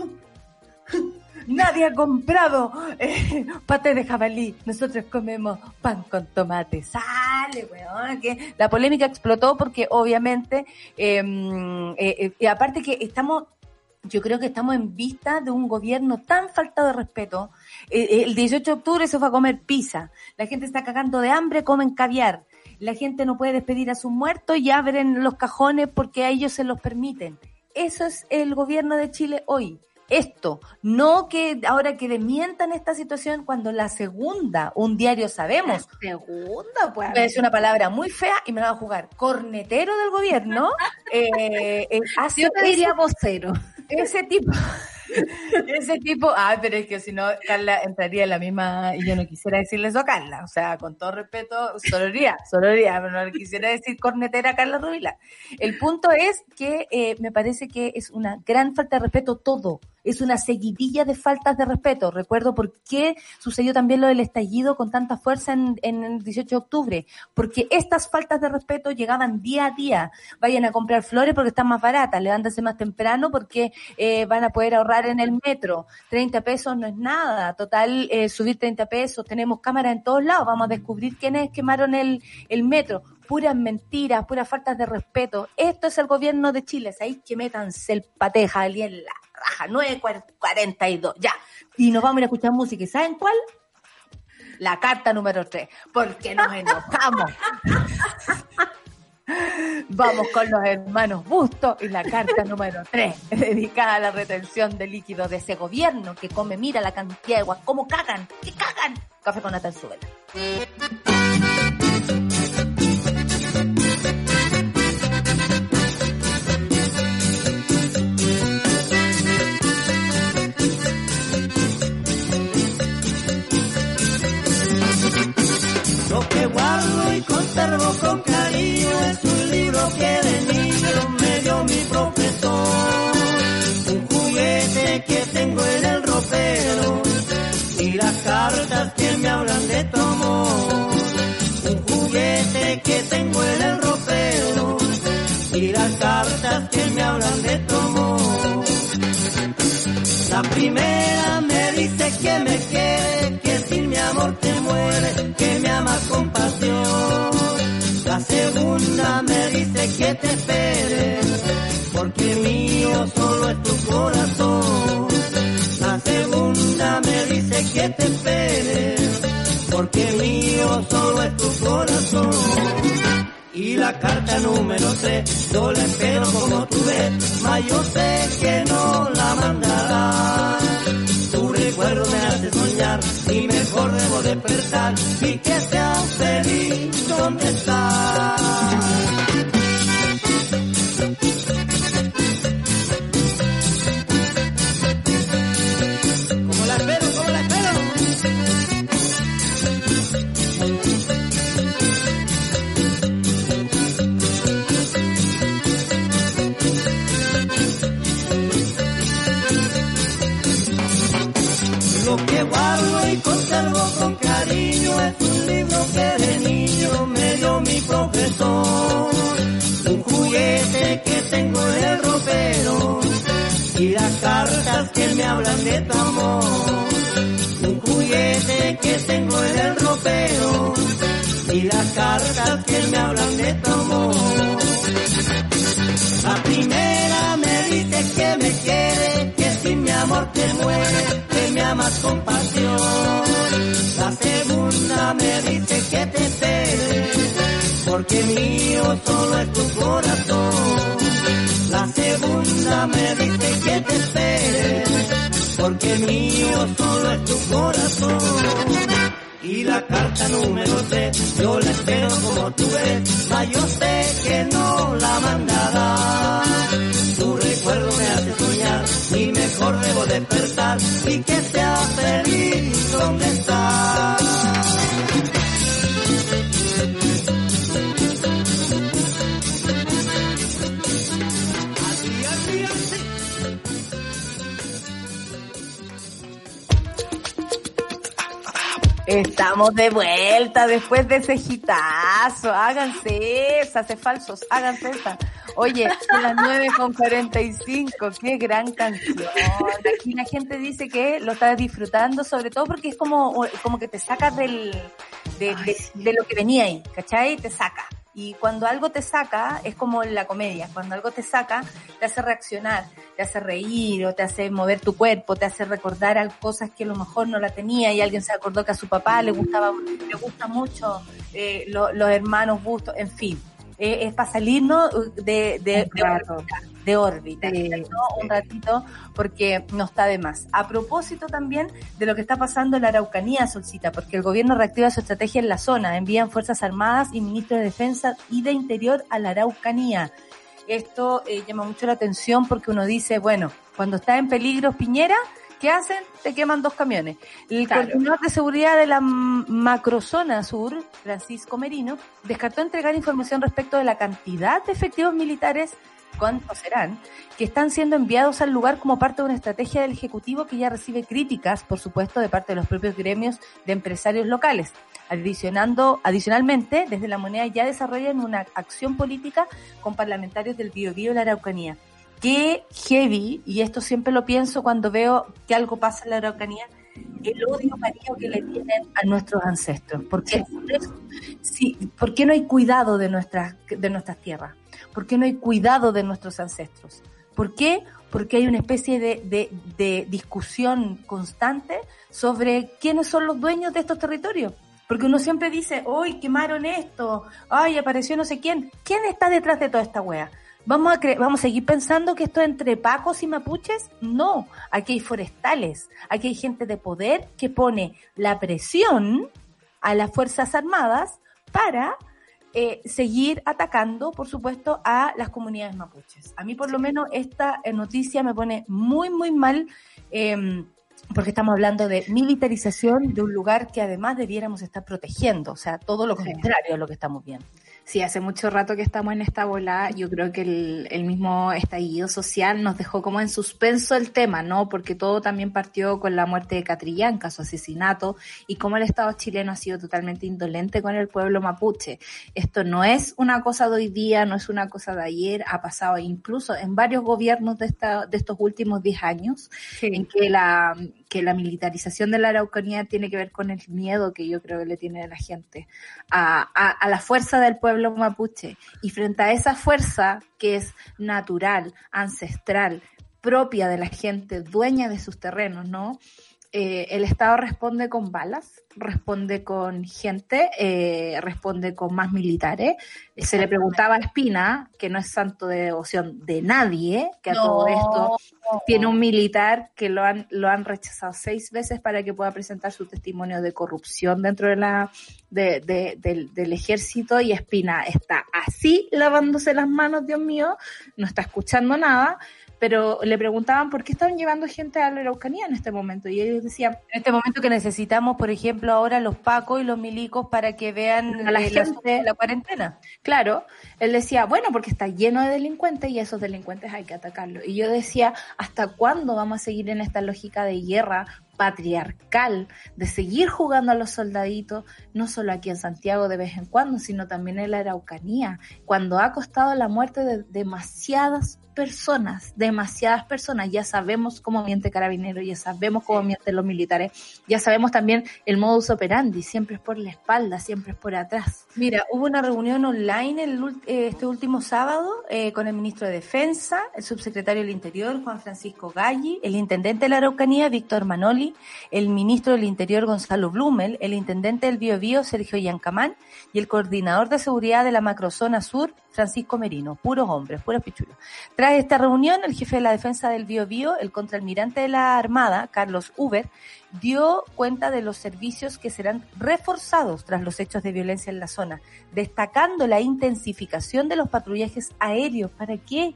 Nadie ha comprado eh, paté de jabalí. Nosotros comemos pan con tomate. Sale, weón. Que la polémica explotó porque obviamente, eh, eh, eh, y aparte que estamos, yo creo que estamos en vista de un gobierno tan faltado de respeto. Eh, el 18 de octubre se fue a comer pizza. La gente está cagando de hambre, comen caviar. La gente no puede despedir a sus muertos y abren los cajones porque a ellos se los permiten. Eso es el gobierno de Chile hoy. Esto, no que ahora que desmientan esta situación cuando la segunda, un diario sabemos, Segunda, pues. es una palabra muy fea y me la va a jugar, cornetero del gobierno, <laughs> eh, eh, hace Yo te diría vocero. Ese tipo, <laughs> ese tipo, ay, pero es que si no, Carla entraría en la misma, y yo no quisiera decirle eso a Carla, o sea, con todo respeto, sororía, sororía, pero no le quisiera decir cornetera a Carla Rubila. El punto es que eh, me parece que es una gran falta de respeto todo, es una seguidilla de faltas de respeto. Recuerdo por qué sucedió también lo del estallido con tanta fuerza en, en el 18 de octubre, porque estas faltas de respeto llegaban día a día. Vayan a comprar flores porque están más baratas, levántense más temprano porque eh, van a poder ahorrar en el metro. 30 pesos no es nada, total, eh, subir 30 pesos, tenemos cámaras en todos lados, vamos a descubrir quiénes quemaron el, el metro. Puras mentiras, puras faltas de respeto. Esto es el gobierno de Chile, ahí que métanse el pateja ali en la raja, 9.42, ya. Y nos vamos a ir a escuchar música. ¿Y saben cuál? La carta número 3, porque nos enojamos. Vamos con los hermanos Busto y la carta número 3, dedicada a la retención de líquidos de ese gobierno que come, mira la cantidad de guas, cómo cagan, que cagan. Café con Natal Suela. Con cariño es un libro que de niño me dio mi profesor. Un juguete que tengo en el ropero y las cartas que me hablan de tu amor. Un juguete que tengo en el ropero y las cartas que me hablan de tu amor. La primera me dice que me quede, que sin mi amor te muere, que me amas con pasión. La segunda me dice que te espere, porque mío solo es tu corazón. La segunda me dice que te espere, porque mío solo es tu corazón. Y la carta número 3, yo la espero como tú ves, mas yo sé que no la mandarás. Recuerdo me hace soñar y mejor debo despertar y que seas feliz donde estás. Un juguete que tengo en el ropero y las cartas que me hablan de tu amor. Un juguete que tengo en el ropero y las cartas que me hablan de tu amor. La primera me dice que me quiere, que sin mi amor te muere, que me amas con pasión. La segunda me dice que te espere, porque mío solo es tu corazón. La segunda me dice que te espere, porque mío solo es tu corazón. Y la carta número 3, yo la espero como tú ves, mas yo sé que no la mandará. Tu recuerdo me hace soñar y mejor debo despertar y que sea feliz donde estás. Estamos de vuelta después de ese hitazo. Háganse esa, hace falsos, háganse esa. Oye, son las 9 con 45, qué gran canción. Aquí la gente dice que lo está disfrutando, sobre todo porque es como, como que te saca del, de, de, de lo que venía ahí, ¿cachai? Te saca. Y cuando algo te saca, es como la comedia, cuando algo te saca, te hace reaccionar, te hace reír o te hace mover tu cuerpo, te hace recordar cosas que a lo mejor no la tenía y alguien se acordó que a su papá le gustaba, le gusta mucho eh, lo- los hermanos Bustos, en fin. Eh, es para salirnos de, de, de órbita, de órbita, Sí, ¿cierto? un ratito, porque no está de más. A propósito también de lo que está pasando en la Araucanía, Solcita, porque el gobierno reactiva su estrategia en la zona, envían Fuerzas Armadas y Ministro de Defensa y de Interior a la Araucanía. Esto eh, llama mucho la atención porque uno dice, bueno, cuando está en peligro Piñera, ¿qué hacen? Te queman dos camiones. El Claro. coordinador de seguridad de la macrozona sur, Francisco Merino, descartó entregar información respecto de la cantidad de efectivos militares, cuántos serán, que están siendo enviados al lugar como parte de una estrategia del Ejecutivo que ya recibe críticas, por supuesto, de parte de los propios gremios de empresarios locales. Adicionando, adicionalmente, desde la moneda ya desarrollan una acción política con parlamentarios del Biobío y la Araucanía. Qué heavy, y esto siempre lo pienso cuando veo que algo pasa en la Araucanía, el odio marido que le tienen a nuestros ancestros. ¿Por qué? Sí, ¿Por qué no hay cuidado de nuestras, de nuestras tierras? ¿Por qué no hay cuidado de nuestros ancestros? ¿Por qué? Porque hay una especie de, de, de discusión constante sobre quiénes son los dueños de estos territorios. Porque uno siempre dice, hoy quemaron esto, ay, apareció no sé quién. ¿Quién está detrás de toda esta wea? ¿Vamos a, cre- ¿Vamos a seguir pensando que esto es entre pacos y mapuches? No, aquí hay forestales, aquí hay gente de poder que pone la presión a las Fuerzas Armadas para eh, seguir atacando, por supuesto, a las comunidades mapuches. A mí, por lo menos, esta eh, noticia me pone muy, muy mal. eh, porque estamos hablando de militarización de un lugar que además debiéramos estar protegiendo, o sea, todo lo contrario a lo que estamos viendo. Sí, hace mucho rato que estamos en esta bola. Yo creo que el, el mismo estallido social nos dejó como en suspenso el tema, ¿no? Porque todo también partió con la muerte de Catrillanca, su asesinato, y cómo el Estado chileno ha sido totalmente indolente con el pueblo mapuche. Esto no es una cosa de hoy día, no es una cosa de ayer, ha pasado incluso en varios gobiernos de, esta, de estos últimos 10 años, en que la, que la militarización de la Araucanía tiene que ver con el miedo que yo creo que le tiene la gente a, a, a la fuerza del pueblo mapuche. Y frente a esa fuerza que es natural, ancestral, propia de la gente, dueña de sus terrenos, ¿no? Eh, el Estado responde con balas, responde con gente, eh, responde con más militares. Se le preguntaba a Espina, que no es santo de devoción de nadie, que a todo esto tiene un militar que lo han, lo han rechazado seis veces para que pueda presentar su testimonio de corrupción dentro de la, de, de- del, del ejército. Y Espina está así lavándose las manos, Dios mío, no está escuchando nada, pero le preguntaban por qué estaban llevando gente a la Araucanía en este momento y ellos decían, En este momento que necesitamos, por ejemplo, ahora los pacos y los milicos para que vean A la eh, gente. la cuarentena. Claro, él decía, bueno, porque está lleno de delincuentes y esos delincuentes hay que atacarlos. Y yo decía, ¿hasta cuándo vamos a seguir en esta lógica de guerra patriarcal, de seguir jugando a los soldaditos, no solo aquí en Santiago de vez en cuando, sino también en la Araucanía, cuando ha costado la muerte de demasiadas personas, demasiadas personas, ya sabemos cómo miente Carabinero, ya sabemos cómo mienten los militares, ya sabemos también el modus operandi, siempre es por la espalda, siempre es por atrás. Mira, hubo una reunión online el eh, este último sábado eh, con el ministro de Defensa, el subsecretario del Interior, Juan Francisco Galli, el intendente de la Araucanía, Víctor Manoli, el ministro del Interior, Gonzalo Blumel, el intendente del Biobío, Sergio Yancamán, y el coordinador de seguridad de la macrozona sur, Francisco Merino. Puros hombres, puros pichulos. Tras esta reunión, el jefe de la defensa del Biobío, el contraalmirante de la Armada, Carlos Uber, dio cuenta de los servicios que serán reforzados tras los hechos de violencia en la zona, destacando la intensificación de los patrullajes aéreos. ¿Para qué?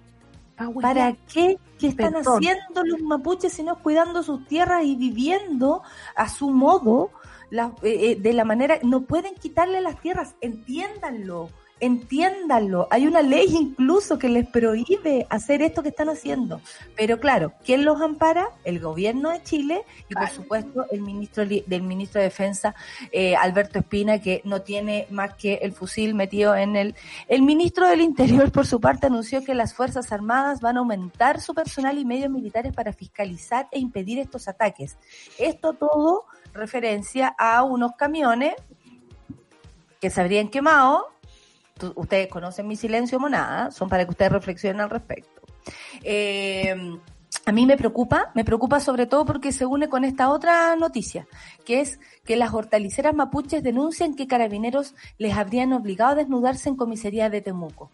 ¿Para qué? ¿Qué están Perdón. haciendo los mapuches si no es cuidando sus tierras y viviendo a su modo la- eh, eh, de la manera... No pueden quitarle las tierras, entiéndanlo, entiéndanlo. Hay una ley incluso que les prohíbe hacer esto que están haciendo. Pero claro, ¿quién los ampara? El gobierno de Chile y por supuesto el ministro del ministro de Defensa, eh, Alberto Espina, que no tiene más que el fusil metido en el... El ministro del Interior, por su parte, anunció que las Fuerzas Armadas van a aumentar su personal y medios militares para fiscalizar e impedir estos ataques. Esto todo referencia a unos camiones que se habrían quemado. Ustedes conocen mi silencio monada, son para que ustedes reflexionen al respecto. Eh, a mí me preocupa, me preocupa sobre todo porque se une con esta otra noticia, que es que las hortaliceras mapuches denuncian que carabineros les habrían obligado a desnudarse en comisaría de Temuco.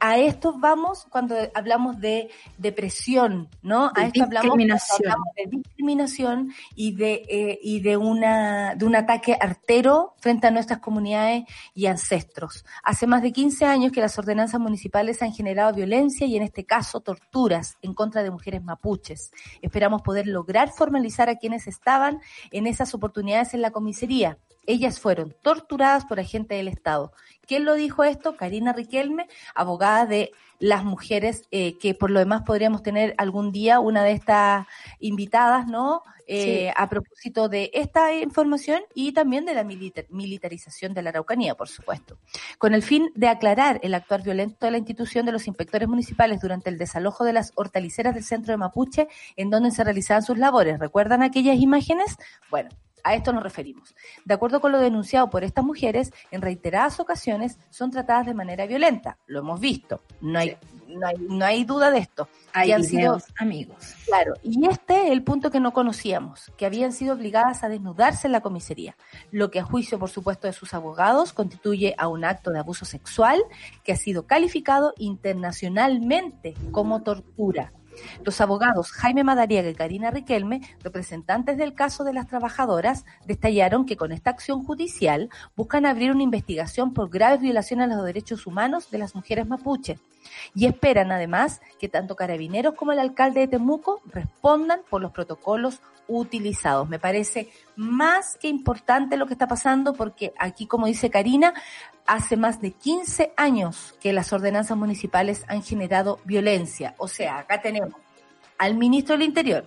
A esto vamos cuando hablamos de depresión, ¿no? De a esto hablamos hablamos de discriminación y de eh, y de una de un ataque artero frente a nuestras comunidades y ancestros. Hace más de 15 años que las ordenanzas municipales han generado violencia y en este caso torturas en contra de mujeres mapuches. Esperamos poder lograr formalizar a quienes estaban en esas oportunidades en la comisaría. Ellas fueron torturadas por agentes del Estado. ¿Quién lo dijo esto? Karina Riquelme, abogada de las mujeres, eh, que por lo demás podríamos tener algún día una de estas invitadas, ¿no? Eh, Sí. A propósito de esta información y también de la milita- militarización de la Araucanía, por supuesto. Con el fin de aclarar el actuar violento de la institución de los inspectores municipales durante el desalojo de las hortaliceras del centro de Mapuche, en donde se realizaban sus labores. ¿Recuerdan aquellas imágenes? Bueno, a esto nos referimos. De acuerdo con lo denunciado por estas mujeres, en reiteradas ocasiones son tratadas de manera violenta. Lo hemos visto. No hay, no hay, no hay duda de esto. Hay han sido- amigos. Claro, y este es el punto que no conocíamos, que habían sido obligadas a desnudarse en la comisaría, lo que a juicio, por supuesto, de sus abogados constituye a un acto de abuso sexual que ha sido calificado internacionalmente como tortura. Los abogados Jaime Madariaga y Karina Riquelme, representantes del caso de las trabajadoras, detallaron que con esta acción judicial buscan abrir una investigación por graves violaciones a los derechos humanos de las mujeres mapuches y esperan además que tanto carabineros como el alcalde de Temuco respondan por los protocolos utilizados. Me parece más que importante lo que está pasando porque aquí, como dice Karina, hace más de 15 años que las ordenanzas municipales han generado violencia. O sea, acá tenemos al ministro del Interior,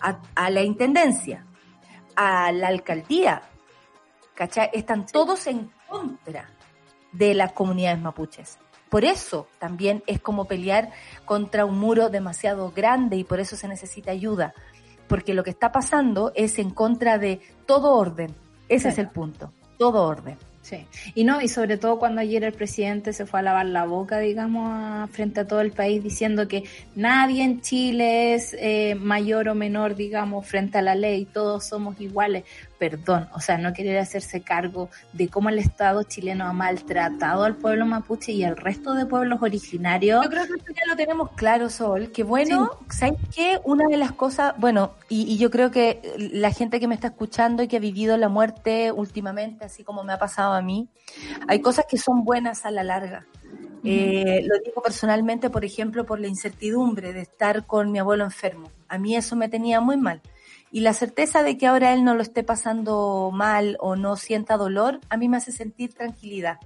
a, a la Intendencia, a la alcaldía, ¿cachai? Están todos en contra de las comunidades mapuches. Por eso también es como pelear contra un muro demasiado grande y por eso se necesita ayuda, porque lo que está pasando es en contra de todo orden. Ese es el punto, todo orden. Sí, y no, y sobre todo cuando ayer el presidente se fue a lavar la boca, digamos, a- frente a todo el país, diciendo que nadie en Chile es eh, mayor o menor, digamos, frente a la ley, todos somos iguales. Perdón, o sea, no querer hacerse cargo de cómo el Estado chileno ha maltratado al pueblo mapuche y al resto de pueblos originarios. Yo creo que esto ya lo tenemos claro, Sol, que bueno, ¿sabes qué? Una de las cosas, bueno, y, y yo creo que la gente que me está escuchando y que ha vivido la muerte últimamente, así como me ha pasado a mí, hay cosas que son buenas a la larga. Eh, lo digo personalmente, por ejemplo, por la incertidumbre de estar con mi abuelo enfermo. A mí eso me tenía muy mal. Y la certeza de que ahora él no lo esté pasando mal o no sienta dolor, a mí me hace sentir tranquilidad.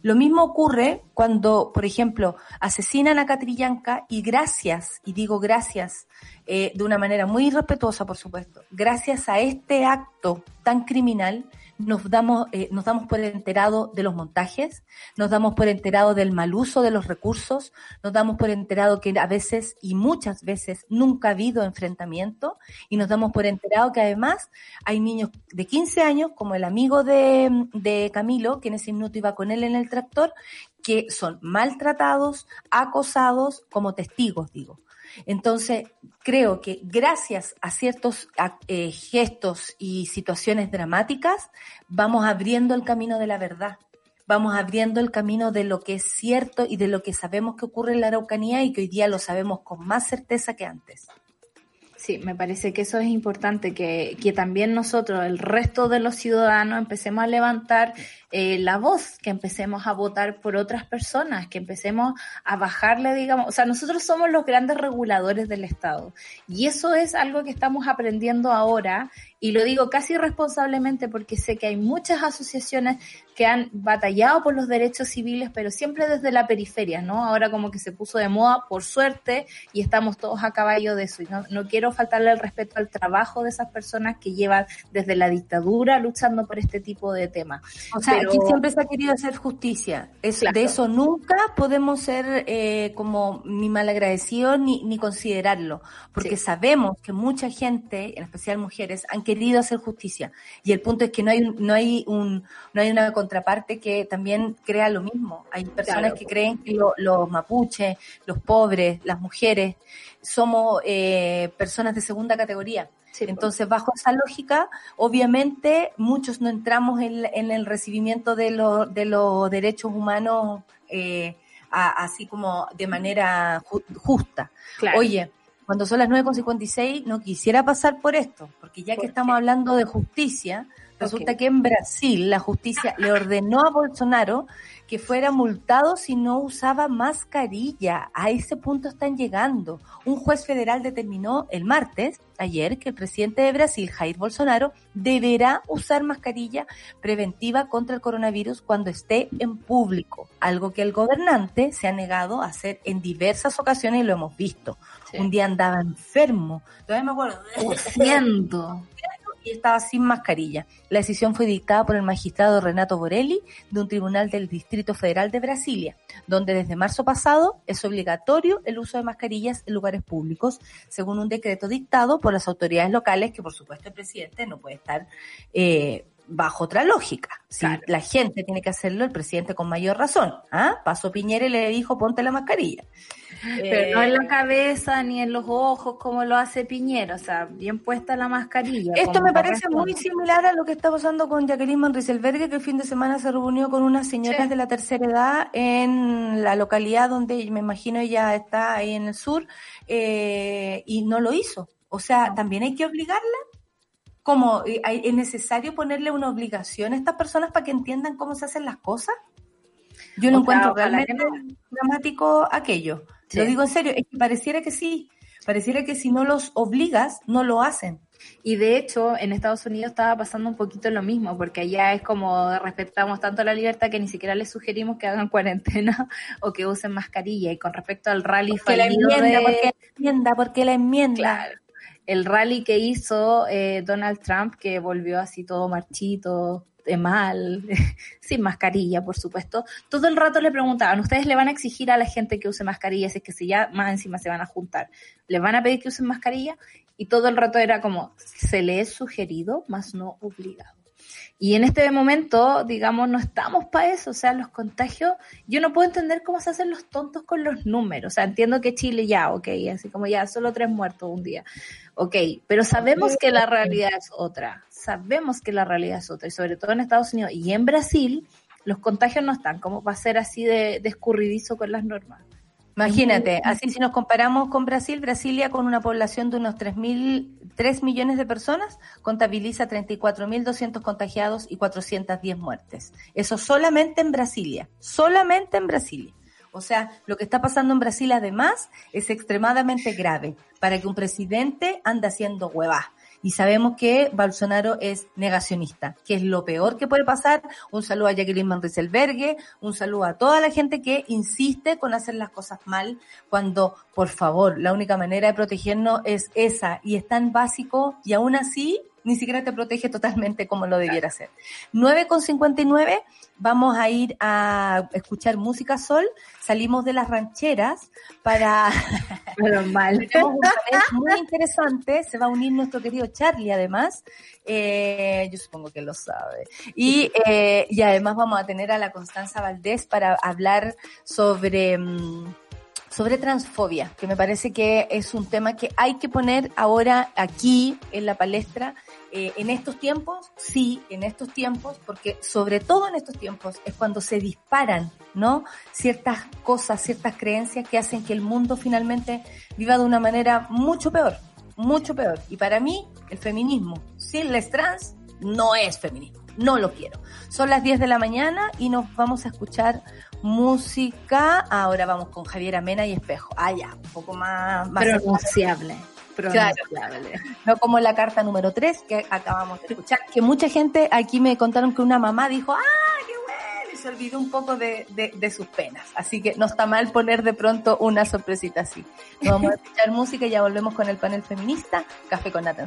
Lo mismo ocurre cuando, por ejemplo, asesinan a Catrillanca y gracias, y digo gracias eh, de una manera muy respetuosa, por supuesto, gracias a este acto tan criminal, nos damos, eh, nos damos por enterado de los montajes, nos damos por enterado del mal uso de los recursos, nos damos por enterado que a veces y muchas veces nunca ha habido enfrentamiento y nos damos por enterado que además hay niños de 15 años, como el amigo de, de Camilo, que en ese minuto iba con él en el tractor, que son maltratados, acosados como testigos, digo. Entonces, creo que gracias a ciertos eh, gestos y situaciones dramáticas, vamos abriendo el camino de la verdad. Vamos abriendo el camino de lo que es cierto y de lo que sabemos que ocurre en la Araucanía y que hoy día lo sabemos con más certeza que antes. Sí, me parece que eso es importante, que, que también nosotros, el resto de los ciudadanos, empecemos a levantar eh, la voz, que empecemos a votar por otras personas, que empecemos a bajarle, digamos, o sea, nosotros somos los grandes reguladores del Estado. Y eso es algo que estamos aprendiendo ahora, y lo digo casi responsablemente porque sé que hay muchas asociaciones que han batallado por los derechos civiles, pero siempre desde la periferia, ¿no? Ahora como que se puso de moda, por suerte, y estamos todos a caballo de eso. Y no, no quiero faltarle el respeto al trabajo de esas personas que llevan desde la dictadura luchando por este tipo de temas. O sea, Pero- aquí siempre se ha querido hacer justicia. Es, Claro. De eso nunca podemos ser eh, como ni malagradecidos ni, ni considerarlo, porque Sí. sabemos que mucha gente, en especial mujeres, han querido hacer justicia. Y el punto es que no hay, un- no hay, un, no hay una contraparte que también crea lo mismo. Hay personas Claro. que creen que lo- los mapuches, los pobres, las mujeres, somos eh, personas de segunda categoría. Sí, pues. Entonces, bajo esa lógica, obviamente muchos no entramos en, en el recibimiento de, lo- de los derechos humanos eh, a- así como de manera ju- justa. Claro. Oye, cuando son las 9.56 no quisiera pasar por esto, porque ya ¿Por que estamos hablando de justicia, resulta que en Brasil la justicia le ordenó a Bolsonaro que fuera multado si no usaba mascarilla. A ese punto están llegando. Un juez federal determinó el martes, ayer, que el presidente de Brasil, Jair Bolsonaro, deberá usar mascarilla preventiva contra el coronavirus cuando esté en público, algo que el gobernante se ha negado a hacer en diversas ocasiones y lo hemos visto. Sí. Un día andaba enfermo, todavía me acuerdo, Tosiendo. <laughs> estaba sin mascarilla. La decisión fue dictada por el magistrado Renato Borelli de un tribunal del Distrito Federal de Brasilia, donde desde marzo pasado es obligatorio el uso de mascarillas en lugares públicos, según un decreto dictado por las autoridades locales, que por supuesto el presidente no puede estar eh, bajo otra lógica. Si Claro. la gente tiene que hacerlo, el presidente con mayor razón. ¿ah? Pasó Piñera y le dijo, ponte la mascarilla. Pero no Eh, en la cabeza ni en los ojos como lo hace Piñera, o sea, bien puesta la mascarilla. Esto me parece muy similar a lo que está pasando con Jacqueline Van Rieselberghe, que el fin de semana se reunió con unas señoras Sí. de la tercera edad en la localidad donde me imagino ella está ahí en el sur, eh, y no lo hizo. O sea, también hay que obligarla. Como eh, es necesario ponerle una obligación a estas personas para que entiendan cómo se hacen las cosas. Yo lo O sea, encuentro que realmente dramático aquello. Sí. Lo digo en serio, es que pareciera que sí. Pareciera que si no los obligas, no lo hacen. Y de hecho, en Estados Unidos estaba pasando un poquito lo mismo, porque allá es como respetamos tanto la libertad que ni siquiera les sugerimos que hagan <laughs> cuarentena o que usen mascarilla. Y con respecto al rally Porque la enmienda, de- porque la enmienda, porque la enmienda. Claro. El rally que hizo eh, Donald Trump, que volvió así todo marchito, de mal, <laughs> sin mascarilla, por supuesto. Todo el rato le preguntaban, ¿ustedes le van a exigir a la gente que use mascarilla si es que si ya más encima se van a juntar? ¿Le van a pedir que usen mascarilla? Y todo el rato era como, se le es sugerido, más no obligado. Y en este momento, digamos, no estamos para eso. O sea, los contagios, yo no puedo entender cómo se hacen los tontos con los números. O sea, entiendo que Chile ya, ok, así como ya, solo tres muertos un día. Ok, pero sabemos que la realidad es otra. Sabemos que la realidad es otra. Y sobre todo en Estados Unidos y en Brasil, los contagios no están como para ser así de, de escurridizo con las normas. Imagínate, así si nos comparamos con Brasil, Brasilia con una población de unos 3.000, 3 millones de personas, contabiliza 34.200 contagiados y 410 muertes. Eso solamente en Brasilia, solamente en Brasilia. O sea, lo que está pasando en Brasil además es extremadamente grave para que un presidente ande haciendo huevas. Y sabemos que Bolsonaro es negacionista, que es lo peor que puede pasar. Un saludo a Jacqueline Van Rieselberghe, un saludo a toda la gente que insiste con hacer las cosas mal, cuando, por favor, la única manera de protegernos es esa, y es tan básico, y aún así ni siquiera te protege totalmente como lo debiera ser. 9.59, vamos a ir a escuchar música sol, salimos de las rancheras para <laughs> Pero mal. <laughs> tenemos un panel muy interesante, se va a unir nuestro querido Charlie además, eh, yo supongo que lo sabe, y, eh, y además vamos a tener a la Constanza Valdés para hablar sobre... mm, sobre transfobia, que me parece que es un tema que hay que poner ahora aquí en la palestra, eh, en estos tiempos, sí, en estos tiempos, porque sobre todo en estos tiempos es cuando se disparan, ¿no? Ciertas cosas, ciertas creencias que hacen que el mundo finalmente viva de una manera mucho peor, mucho peor. Y para mí, el feminismo sin les trans no es feminismo, no lo quiero. Son las 10 de la mañana y nos vamos a escuchar música. Ahora vamos con Javier Amena y Espejo. Ah, ya, un poco más, más Pronunciable. Claro. No como la carta número 3 que acabamos de escuchar, que mucha gente aquí me contaron que una mamá dijo, ¡ah, qué bueno! Y se olvidó un poco de, de, de sus penas. Así que no está mal poner de pronto una sorpresita así. Nos vamos a escuchar música y ya volvemos con el panel feminista, Café con Nata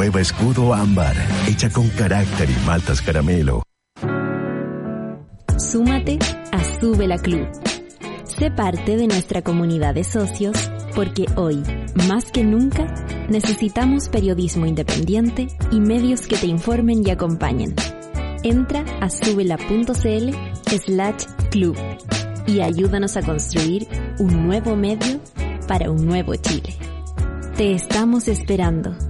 Nueva Escudo Ámbar, hecha con carácter y maltas caramelo. Súmate a Sube la Club. Sé parte de nuestra comunidad de socios porque hoy, más que nunca, necesitamos periodismo independiente y medios que te informen y acompañen. Entra a subela.cl slash club y ayúdanos a construir un nuevo medio para un nuevo Chile. Te estamos esperando.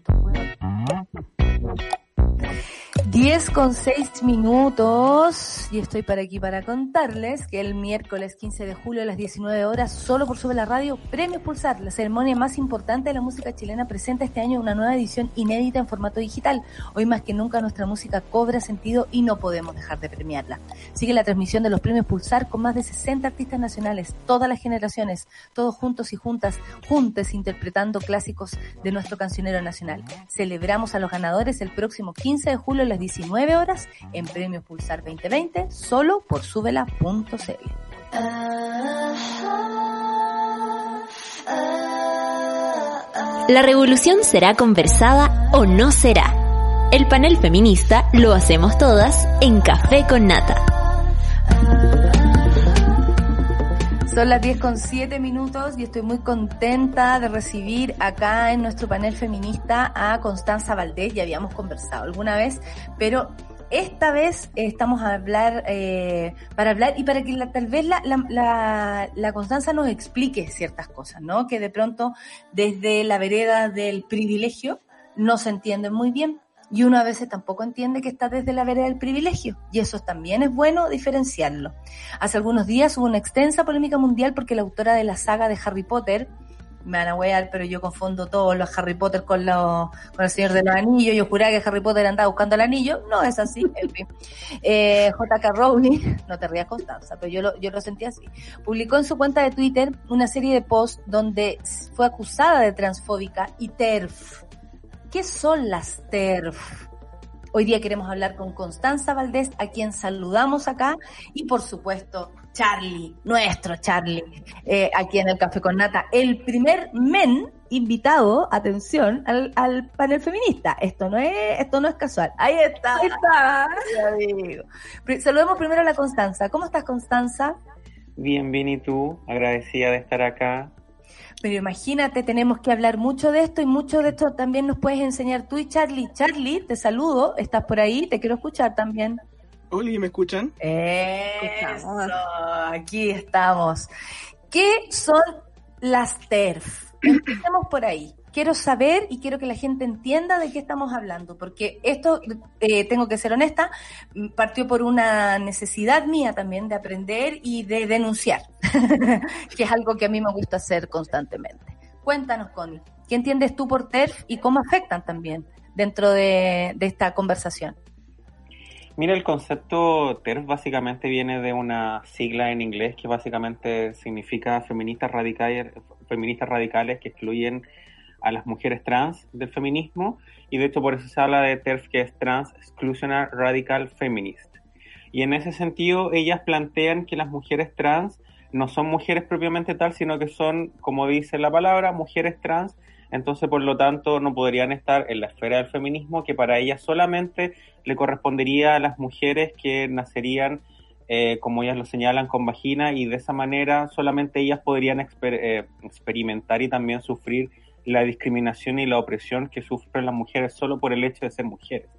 10 con 6 minutos y estoy para aquí para contarles que el miércoles 15 de julio a las 19 horas, solo por Sube la Radio, Premios Pulsar, la ceremonia más importante de la música chilena, presenta este año una nueva edición inédita en formato digital. Hoy más que nunca nuestra música cobra sentido y no podemos dejar de premiarla. Sigue la transmisión de los Premios Pulsar con más de 60 artistas nacionales, todas las generaciones, todos juntos y juntas, juntes interpretando clásicos de nuestro cancionero nacional. Celebramos a los ganadores el próximo 15 de julio a las 19 horas en Premios Pulsar 2020, solo por subela.cl. La revolución será conversada o no será. El panel feminista lo hacemos todas en Café con Nata. Son las 10 con 7 minutos y estoy muy contenta de recibir acá en nuestro panel feminista a Constanza Valdés. Ya habíamos conversado alguna vez, pero esta vez estamos a hablar, eh, para hablar y para que la- tal vez la, la, la Constanza nos explique ciertas cosas, ¿no? Que de pronto desde la vereda del privilegio no se entienden muy bien. Y uno a veces tampoco entiende que está desde la vereda del privilegio. Y eso también es bueno diferenciarlo. Hace algunos días hubo una extensa polémica mundial porque la autora de la saga de Harry Potter, me van a wear, pero yo confundo todos los Harry Potter con, los, con el Señor de los Anillos. Yo juraba que Harry Potter andaba buscando el anillo. No es así, en. Eh, J.K. Rowling, <laughs> no te rías Constanza, pero yo lo, yo lo sentí así. Publicó en su cuenta de Twitter una serie de posts donde fue acusada de transfóbica y TERF. ¿Qué son las TERF? Hoy día queremos hablar con Constanza Valdés, a quien saludamos acá, y por supuesto, Charlie, nuestro Charlie, eh, aquí en el Café con Nata, el primer men invitado, atención, al, al panel feminista. Esto no es, esto no es casual. Ahí está. Ahí está. Saludemos primero a la Constanza. ¿Cómo estás, Constanza? Bien, bien, ¿y tú? Agradecida de estar acá. Pero imagínate, tenemos que hablar mucho de esto y mucho de esto también nos puedes enseñar tú y Charlie. Charlie, te saludo, estás por ahí, te quiero escuchar también. Oli, ¿me escuchan? Eso, aquí estamos. ¿Qué son las TERF? Empecemos por ahí. Quiero saber y quiero que la gente entienda de qué estamos hablando, porque esto, eh, tengo que ser honesta, partió por una necesidad mía también de aprender y de denunciar, <laughs> que es algo que a mí me gusta hacer constantemente. Cuéntanos, Connie, ¿qué entiendes tú por TERF y cómo afectan también dentro de, de esta conversación? Mira, el concepto TERF básicamente viene de una sigla en inglés que básicamente significa feministas radicales, feministas radicales que excluyen a las mujeres trans del feminismo y de hecho por eso se habla de TERF que es Trans Exclusionary Radical Feminist. Y en ese sentido ellas plantean que las mujeres trans no son mujeres propiamente tal, sino que son, como dice la palabra, mujeres trans entonces por lo tanto no podrían estar en la esfera del feminismo que para ellas solamente le correspondería a las mujeres que nacerían, eh, como ellas lo señalan, con vagina y de esa manera solamente ellas podrían exper- eh, experimentar y también sufrir la discriminación y la opresión que sufren las mujeres solo por el hecho de ser mujeres.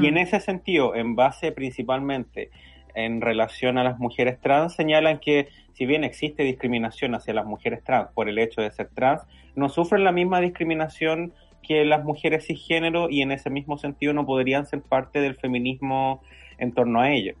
Y en ese sentido, en base principalmente en relación a las mujeres trans, señalan que si bien existe discriminación hacia las mujeres trans por el hecho de ser trans, no sufren la misma discriminación que las mujeres cisgénero y en ese mismo sentido no podrían ser parte del feminismo en torno a ello.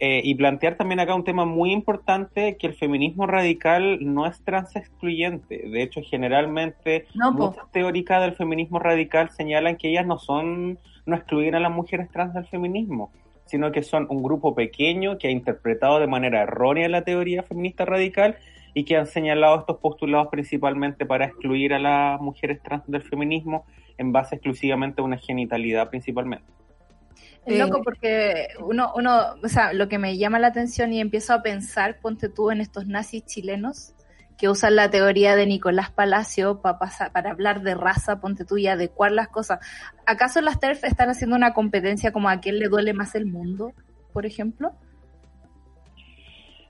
Eh, y plantear también acá un tema muy importante, que el feminismo radical no es trans excluyente. De hecho, generalmente No, muchas teóricas del feminismo radical señalan que ellas no son, no excluyen a las mujeres trans del feminismo, sino que son un grupo pequeño que ha interpretado de manera errónea la teoría feminista radical y que han señalado estos postulados principalmente para excluir a las mujeres trans del feminismo en base exclusivamente a una genitalidad principalmente. Es loco porque uno, uno, o sea, lo que me llama la atención y empiezo a pensar, ponte tú en estos nazis chilenos que usan la teoría de Nicolás Palacio para pasar, para hablar de raza, ponte tú y adecuar las cosas. ¿Acaso las TERF están haciendo una competencia como a quién le duele más el mundo, por ejemplo?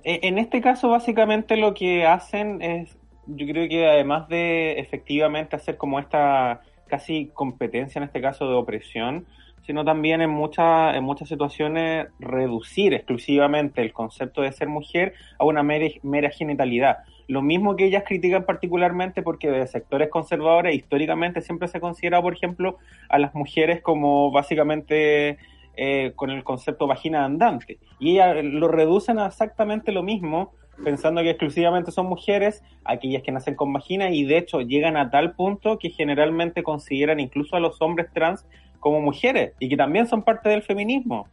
Eh, En este caso, básicamente lo que hacen es, yo creo que además de efectivamente hacer como esta casi competencia, en este caso de opresión, sino también en, muchas en muchas situaciones reducir exclusivamente el concepto de ser mujer a una mera, mera genitalidad. Lo mismo que ellas critican particularmente porque de sectores conservadores históricamente siempre se considera, por ejemplo, a las mujeres como básicamente eh, con el concepto vagina andante. Y ellas lo reducen a exactamente lo mismo, pensando que exclusivamente son mujeres, aquellas que nacen con vagina, y de hecho llegan a tal punto que generalmente consideran incluso a los hombres trans como mujeres, y que también son parte del feminismo.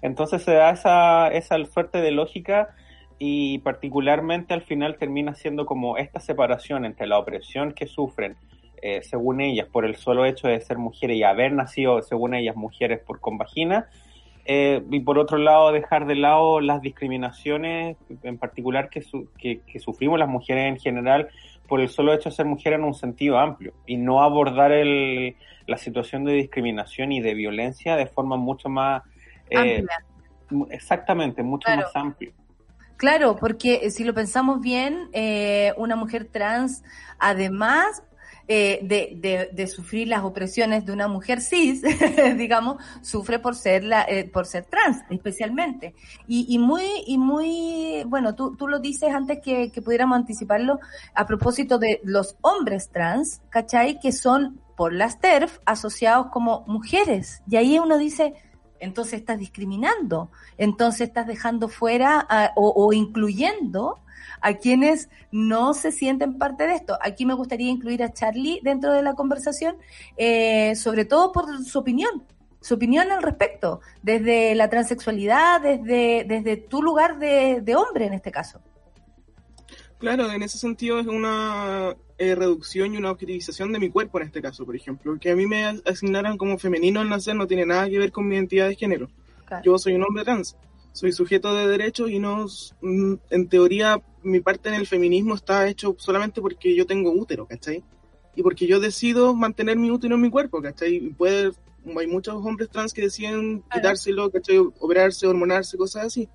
Entonces se da esa, esa suerte de lógica y particularmente al final termina siendo como esta separación entre la opresión que sufren eh, según ellas, por el solo hecho de ser mujeres y haber nacido, según ellas, mujeres por con vagina, eh, y por otro lado dejar de lado las discriminaciones, en particular que, su- que, que sufrimos las mujeres en general, por el solo hecho de ser mujer en un sentido amplio, y no abordar el, la situación de discriminación y de violencia de forma mucho más... eh, Amplia. exactamente, mucho Claro. más amplio. Claro, porque eh, si lo pensamos bien, eh, una mujer trans, además eh, de, de, de sufrir las opresiones de una mujer cis, <laughs> digamos, sufre por ser la, eh, por ser trans, especialmente. Y, y muy, y muy, bueno, tú, tú lo dices antes que, que pudiéramos anticiparlo a propósito de los hombres trans, ¿cachai? Que son por las TERF asociados como mujeres. Y ahí uno dice, entonces estás discriminando, entonces estás dejando fuera o, o incluyendo a quienes no se sienten parte de esto. Aquí me gustaría incluir a Charlie dentro de la conversación, eh, sobre todo por su opinión, su opinión al respecto, desde la transexualidad, desde, desde tu lugar de, de hombre en este caso. Claro, en ese sentido es una eh, reducción y una objetivización de mi cuerpo en este caso, por ejemplo. Que a mí me asignaran como femenino al nacer no tiene nada que ver con mi identidad de género. Yo soy un hombre trans, soy sujeto de derechos y no, mm, en teoría, mi parte en el feminismo está hecho solamente porque yo tengo útero, ¿cachai? Y porque yo decido mantener mi útero en mi cuerpo, ¿cachai? Y puede, hay muchos hombres trans que deciden quitárselo, ¿cachai? Operarse, hormonarse, cosas así.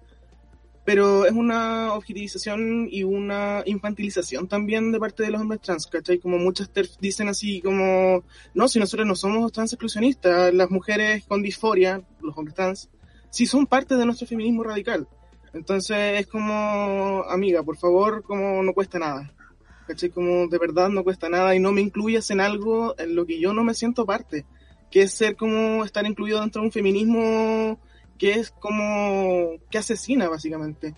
Pero es una objetivización y una infantilización también de parte de los hombres trans, ¿cachai? Como muchas dicen así como, no, si nosotros no somos trans exclusionistas, las mujeres con disforia, los hombres trans, sí son parte de nuestro feminismo radical. Entonces es como, amiga, por favor, como no cuesta nada. ¿Cachai? Como de verdad no cuesta nada y no me incluyas en algo en lo que yo no me siento parte, que es ser como estar incluido dentro de un feminismo que es como, que asesina básicamente.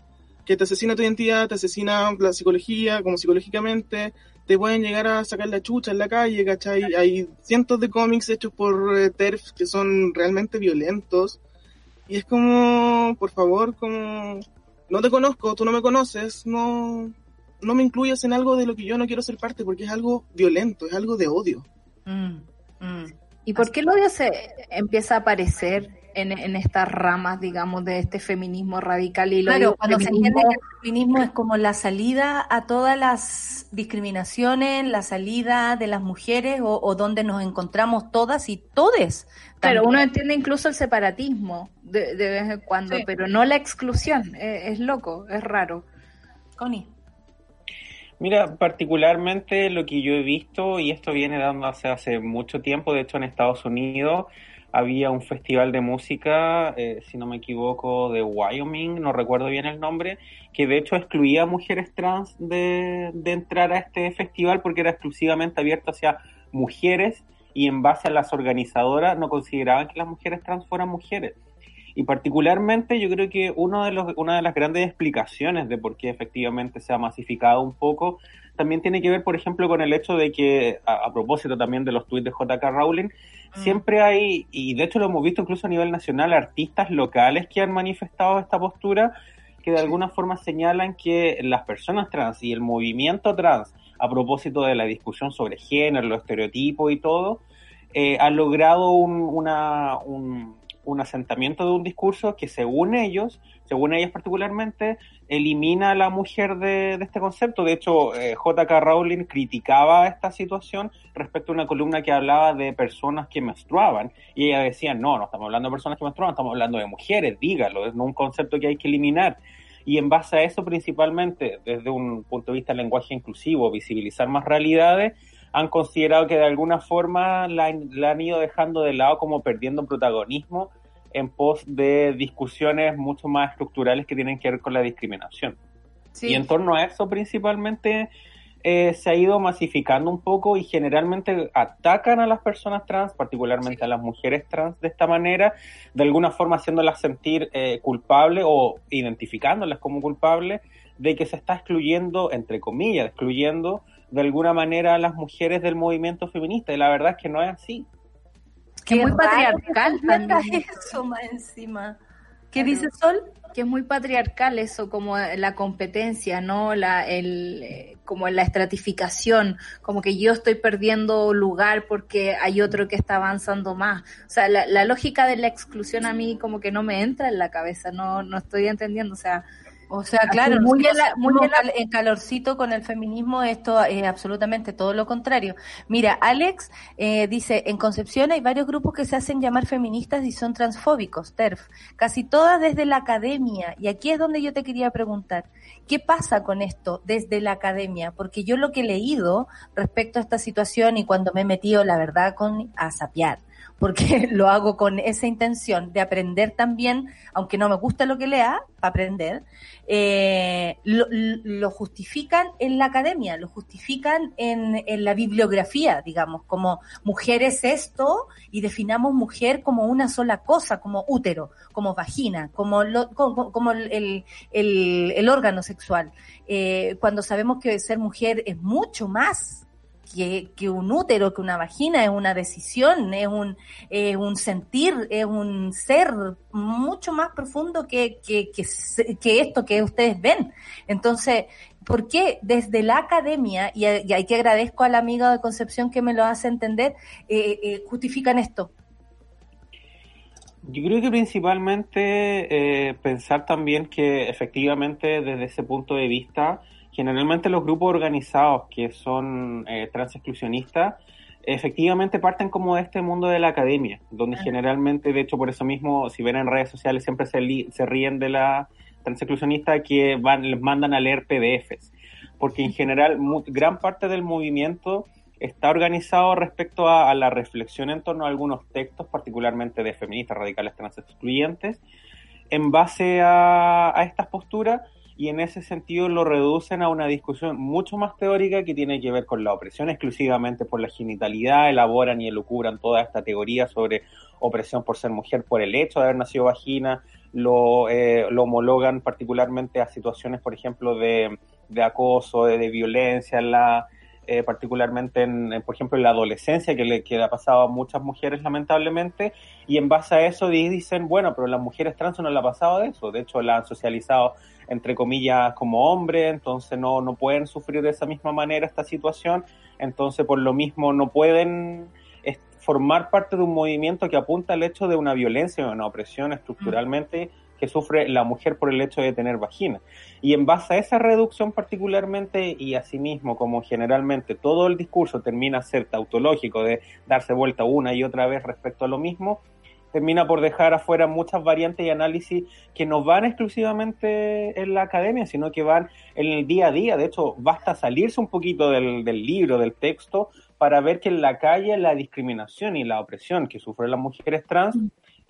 Que te asesina tu identidad, te asesina la psicología, como psicológicamente, te pueden llegar a sacar la chucha en la calle, ¿cachai? Hay cientos de cómics hechos por eh, TERF que son realmente violentos. Y es como, por favor, como, no te conozco, tú no me conoces, no, no me incluyas en algo de lo que yo no quiero ser parte, porque es algo violento, es algo de odio. ¿Y por qué el odio se empieza a aparecer en, en estas ramas, digamos, de este feminismo radical? Y lo Claro, digo cuando se entiende que el feminismo es como la salida a todas las discriminaciones, la salida de las mujeres o, o donde nos encontramos todas y todes. Claro, También. uno entiende incluso el separatismo de, de vez en cuando, Sí. pero no la exclusión. Es, es loco, es raro. Connie. Mira, particularmente lo que yo he visto, y esto viene dándose hace mucho tiempo, de hecho en Estados Unidos había un festival de música, eh, si no me equivoco, de Wyoming, no recuerdo bien el nombre, que de hecho excluía a mujeres trans de, de entrar a este festival porque era exclusivamente abierto hacia mujeres y en base a las organizadoras no consideraban que las mujeres trans fueran mujeres. Y particularmente yo creo que uno de los, una de las grandes explicaciones de por qué efectivamente se ha masificado un poco también tiene que ver, por ejemplo, con el hecho de que, a, a propósito también de los tuits de JK Rowling, siempre hay, y de hecho lo hemos visto incluso a nivel nacional, artistas locales que han manifestado esta postura que de alguna forma señalan que las personas trans y el movimiento trans, a propósito de la discusión sobre género, los estereotipos y todo, eh, ha logrado un, una, un, un asentamiento de un discurso que según ellos, según ellas particularmente, elimina a la mujer de, de este concepto. De hecho, eh, J.K. Rowling criticaba esta situación respecto a una columna que hablaba de personas que menstruaban y ella decía, no, no estamos hablando de personas que menstruaban, estamos hablando de mujeres, dígalo, es un concepto que hay que eliminar. Y en base a eso, principalmente, desde un punto de vista del lenguaje inclusivo, visibilizar más realidades, han considerado que de alguna forma la, la han ido dejando de lado como perdiendo protagonismo en pos de discusiones mucho más estructurales que tienen que ver con la discriminación. Sí. Y en torno a eso principalmente eh, se ha ido masificando un poco y generalmente atacan a las personas trans, particularmente a las mujeres trans de esta manera, de alguna forma haciéndolas sentir eh, culpables o identificándolas como culpables de que se está excluyendo, entre comillas, excluyendo de alguna manera a las mujeres del movimiento feminista. Y la verdad es que no es así. Que es muy patriarcal también. eso más encima. ¿Qué dice Sol? Que es muy patriarcal eso, como la competencia, ¿no? La, el, eh, como la estratificación, como que yo estoy perdiendo lugar porque hay otro que está avanzando más. O sea, la, la lógica de la exclusión a mí como que no me entra en la cabeza, no, no estoy entendiendo, o sea... O sea, claro, muy si en la- nos muy sentimos en la- cal- en calorcito con el feminismo, esto es absolutamente todo lo contrario. Mira, Alex eh, dice, en Concepción hay varios grupos que se hacen llamar feministas y son transfóbicos, TERF, casi todas desde la academia. Y aquí es donde yo te quería preguntar, ¿qué pasa con esto desde la academia? Porque yo lo que he leído respecto a esta situación y cuando me he metido, la verdad, con a sapear, porque <laughs> lo hago con esa intención de aprender también, aunque no me gusta lo que lea, aprender, eh, lo, justifican en la academia, lo justifican en, en la bibliografía, digamos, como mujer es esto y definamos mujer como una sola cosa, como útero, como vagina, como, lo- como, como el- el órgano sexual. Eh, cuando sabemos que ser mujer es mucho más que, que un útero, que una vagina, es una decisión, es un, es un sentir, es un ser mucho más profundo que, que, que, que esto que ustedes ven. Entonces, ¿por qué desde la academia, y, y aquí agradezco a la amiga de Concepción que me lo hace entender, eh, eh, justifican esto? Yo creo que principalmente eh, pensar también que efectivamente desde ese punto de vista, generalmente los grupos organizados que son eh, transexclusionistas, efectivamente parten como de este mundo de la academia, donde generalmente, de hecho por eso mismo, si ven en redes sociales siempre se, li- se ríen de la transexclusionista que van, les mandan a leer PDFs, porque en general mu- gran parte del movimiento está organizado respecto a, a la reflexión en torno a algunos textos, particularmente de feministas radicales trans excluyentes, en base a, a estas posturas y en ese sentido lo reducen a una discusión mucho más teórica que tiene que ver con la opresión exclusivamente por la genitalidad, elaboran y elucubran toda esta teoría sobre opresión por ser mujer por el hecho de haber nacido vagina, lo, eh, lo homologan particularmente a situaciones, por ejemplo, de, de acoso, de, de violencia en la, eh, particularmente en, por ejemplo, en la adolescencia, que le, que ha pasado a muchas mujeres lamentablemente, y en base a eso di- dicen, bueno, pero las mujeres trans no le ha pasado de eso, de hecho la han socializado entre comillas como hombres, entonces no, no pueden sufrir de esa misma manera esta situación, entonces por lo mismo no pueden es- formar parte de un movimiento que apunta al hecho de una violencia o una opresión estructuralmente que sufre la mujer por el hecho de tener vagina. Y en base a esa reducción particularmente y asimismo como generalmente todo el discurso termina a ser tautológico de darse vuelta una y otra vez respecto a lo mismo, termina por dejar afuera muchas variantes y análisis que no van exclusivamente en la academia, sino que van en el día a día. De hecho, basta salirse un poquito del, del libro, del texto, para ver que en la calle la discriminación y la opresión que sufren las mujeres trans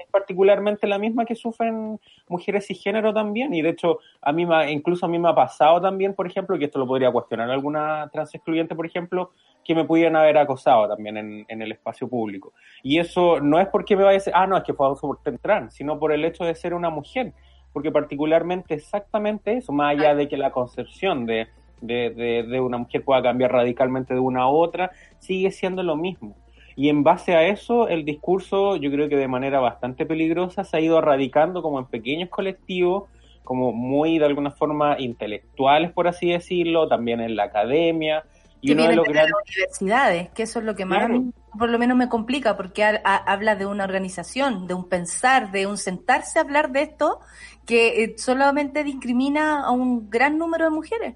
es particularmente la misma que sufren mujeres cisgénero también. Y de hecho, a mí incluso a mí me ha pasado también, por ejemplo, que esto lo podría cuestionar alguna trans excluyente, por ejemplo, que me pudieran haber acosado también en, el espacio público. Y eso no es porque me vaya a decir, ah, no, es que fue por trans, sino por el hecho de ser una mujer. Porque particularmente exactamente eso, más allá de que la concepción de, de, de, de una mujer pueda cambiar radicalmente de una a otra, sigue siendo lo mismo. Y en base a eso, el discurso, yo creo que de manera bastante peligrosa, se ha ido radicando como en pequeños colectivos, como muy de alguna forma intelectuales, por así decirlo, también en la academia. Y que uno de los de grandes las universidades, que eso es lo que más Claro. a mí, por lo menos me complica, porque ha- habla de una organización, de un pensar, de un sentarse a hablar de esto, que eh, solamente discrimina a un gran número de mujeres.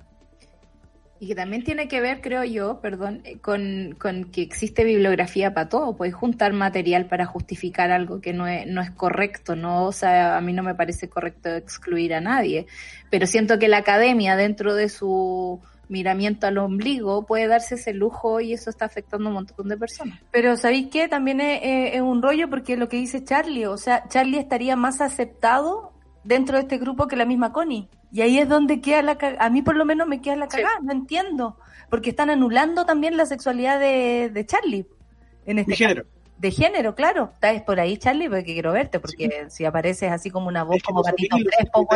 Y que también tiene que ver, creo yo, perdón, eh, con, con que existe bibliografía para todo. Puedes juntar material para justificar algo que no es, no es correcto, ¿no? O sea, a mí no me parece correcto excluir a nadie. Pero siento que la academia, dentro de su miramiento al ombligo, puede darse ese lujo y eso está afectando a un montón de personas. Pero ¿sabéis qué? También es un rollo porque lo que dice Charlie, o sea, Charlie estaría más aceptado dentro de este grupo que la misma Connie. Y ahí es donde queda la cagada. A mí por lo menos me queda la cagada, no entiendo. Porque están anulando también la sexualidad de, de Charlie. En este De género. caso. De género, claro. Estás por ahí, Charlie, porque quiero verte, porque si apareces así como una voz como los patito orígenes, crespo,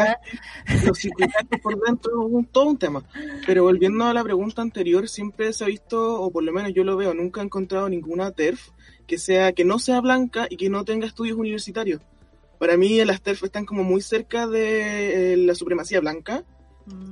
los por dentro es un- todo un tema. Pero volviendo a la pregunta anterior, siempre se ha visto, o por lo menos yo lo veo, nunca he encontrado ninguna TERF que sea que no sea blanca y que no tenga estudios universitarios. Para mí las TERF están como muy cerca de eh, la supremacía blanca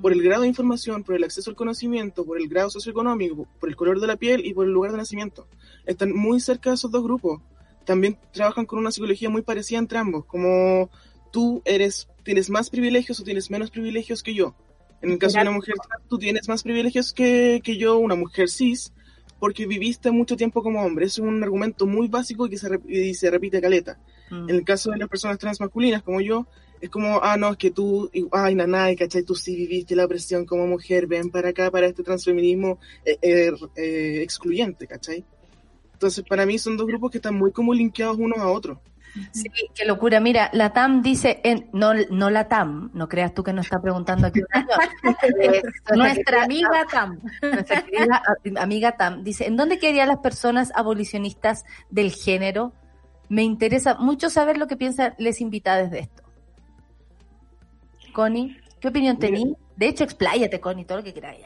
por el grado de información, por el acceso al conocimiento, por el grado socioeconómico, por el color de la piel y por el lugar de nacimiento. Están muy cerca de esos dos grupos. También trabajan con una psicología muy parecida entre ambos, como tú eres, tienes más privilegios o tienes menos privilegios que yo. En el caso de una mujer tú tienes más privilegios que, que yo, una mujer cis, porque viviste mucho tiempo como hombre. Es un argumento muy básico y que se, y se repite caleta. En el caso de las personas trans masculinas como yo, es como, ah, no, es que tú, y- ay, nanay, ¿cachai? Tú sí viviste la opresión como mujer, ven para acá, para este transfeminismo eh, eh, eh, excluyente, ¿cachai? Entonces, para mí son dos grupos que están muy como linkeados unos a otros. Sí, qué locura. Mira, la TAM dice, en, no, no la TAM, no creas tú que nos está preguntando aquí. un año. <laughs> Eh, Nuestra amiga Tam. Nuestra querida a- amiga Tam dice, ¿en dónde quedarían las personas abolicionistas del género? Me interesa mucho saber lo que piensan les invitadas de esto. Connie, ¿qué opinión tenís? De hecho, expláyate, Connie, todo lo que queráis.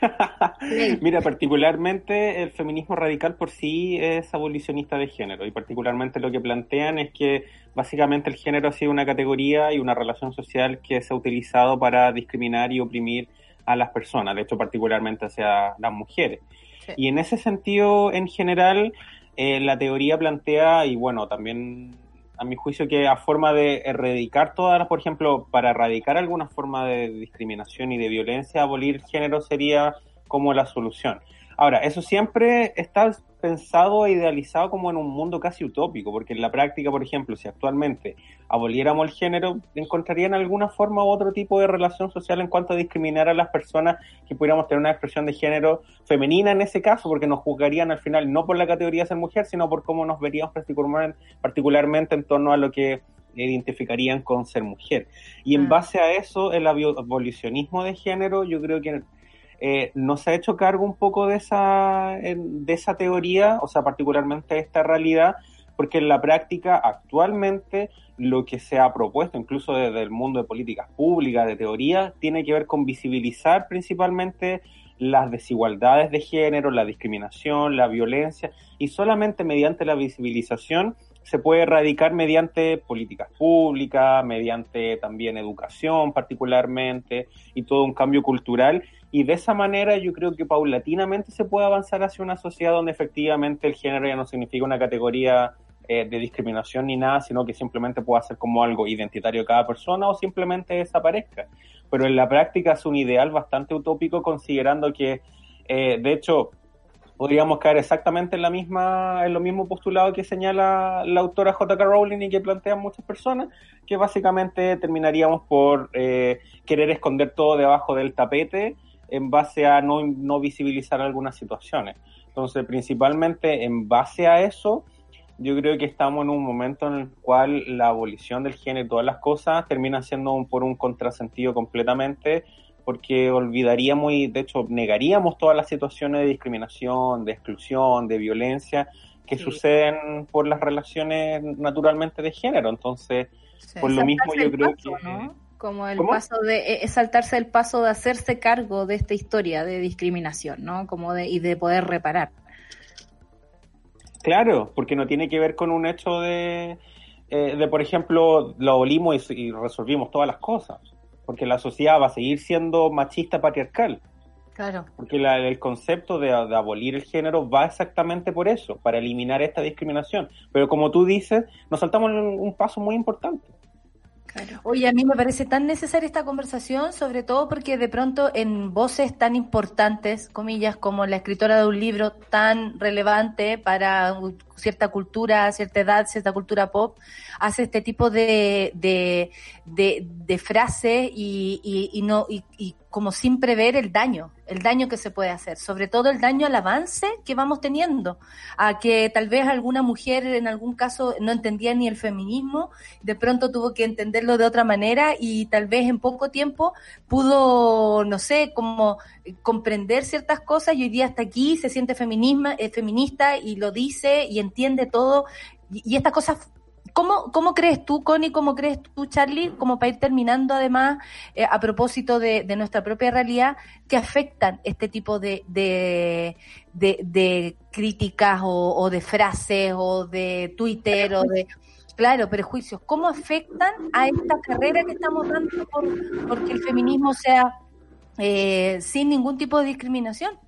<laughs> Mira, particularmente el feminismo radical por sí es abolicionista de género y particularmente lo que plantean es que básicamente el género ha sido una categoría y una relación social que se ha utilizado para discriminar y oprimir a las personas, de hecho particularmente hacia las mujeres. Sí. Y en ese sentido, en general, eh, la teoría plantea, y bueno, también a mi juicio, que a forma de erradicar todas por ejemplo, para erradicar alguna forma de discriminación y de violencia, abolir género sería como la solución. Ahora, eso siempre está pensado e idealizado como en un mundo casi utópico, porque en la práctica, por ejemplo, si actualmente aboliéramos el género, encontrarían alguna forma u otro tipo de relación social en cuanto a discriminar a las personas que pudiéramos tener una expresión de género femenina en ese caso, porque nos juzgarían al final no por la categoría de ser mujer, sino por cómo nos veríamos particularmente, en torno a lo que identificarían con ser mujer. Y en Mm. base a eso, el abolicionismo de género, yo creo que eh, no se ha hecho cargo un poco de esa, de esa teoría, o sea, particularmente de esta realidad, porque en la práctica actualmente lo que se ha propuesto, incluso desde el mundo de políticas públicas, de teoría, tiene que ver con visibilizar principalmente las desigualdades de género, la discriminación, la violencia, y solamente mediante la visibilización se puede erradicar mediante políticas públicas, mediante también educación particularmente, y todo un cambio cultural. Y de esa manera yo creo que paulatinamente se puede avanzar hacia una sociedad donde efectivamente el género ya no significa una categoría eh, de discriminación ni nada, sino que simplemente pueda ser como algo identitario de cada persona o simplemente desaparezca. Pero en la práctica es un ideal bastante utópico considerando que, eh, de hecho, podríamos caer exactamente en la misma en lo mismo postulado que señala la autora J.K. Rowling y que plantean muchas personas que básicamente terminaríamos por eh, querer esconder todo debajo del tapete en base a no, no visibilizar algunas situaciones entonces principalmente en base a eso yo creo que estamos en un momento en el cual la abolición del género y todas las cosas termina siendo un- por un contrasentido completamente porque olvidaríamos y de hecho negaríamos todas las situaciones de discriminación, de exclusión, de violencia que Sí. suceden por las relaciones naturalmente de género. Entonces, por lo mismo yo creo paso, que... ¿no? Como el ¿Cómo? paso de, eh, es saltarse el paso de hacerse cargo de esta historia de discriminación, ¿no? Como de, y de poder reparar. Claro, porque no tiene que ver con un hecho de, eh, de por ejemplo, lo abolimos y, y resolvimos todas las cosas. Porque la sociedad va a seguir siendo machista patriarcal. Claro. Porque la- el concepto de, de abolir el género va exactamente por eso, para eliminar esta discriminación. Pero como tú dices, nos saltamos un, un paso muy importante. Oye, a mí me parece tan necesaria esta conversación, sobre todo porque de pronto en voces tan importantes, comillas, como la escritora de un libro tan relevante para cierta cultura, cierta edad, cierta cultura pop, hace este tipo de, de, de, de frases y, y, y no, y, y como sin prever el daño, el daño que se puede hacer, sobre todo el daño al avance que vamos teniendo, a que tal vez alguna mujer en algún caso no entendía ni el feminismo, de pronto tuvo que entenderlo de otra manera y tal vez en poco tiempo pudo, no sé, como comprender ciertas cosas y hoy día está aquí, se siente feminisma, eh, feminista y lo dice y entiende todo. Y, y estas cosas, ¿cómo, ¿cómo crees tú, Connie, cómo crees tú, Charlie, como para ir terminando además, eh, a propósito de, nuestra propia realidad, que afectan este tipo de, de, de, críticas o, o de frases o de Twitter o de... Claro, prejuicios. ¿Cómo afectan a esta carrera que estamos dando por porque el feminismo sea eh, sin ningún tipo de discriminación?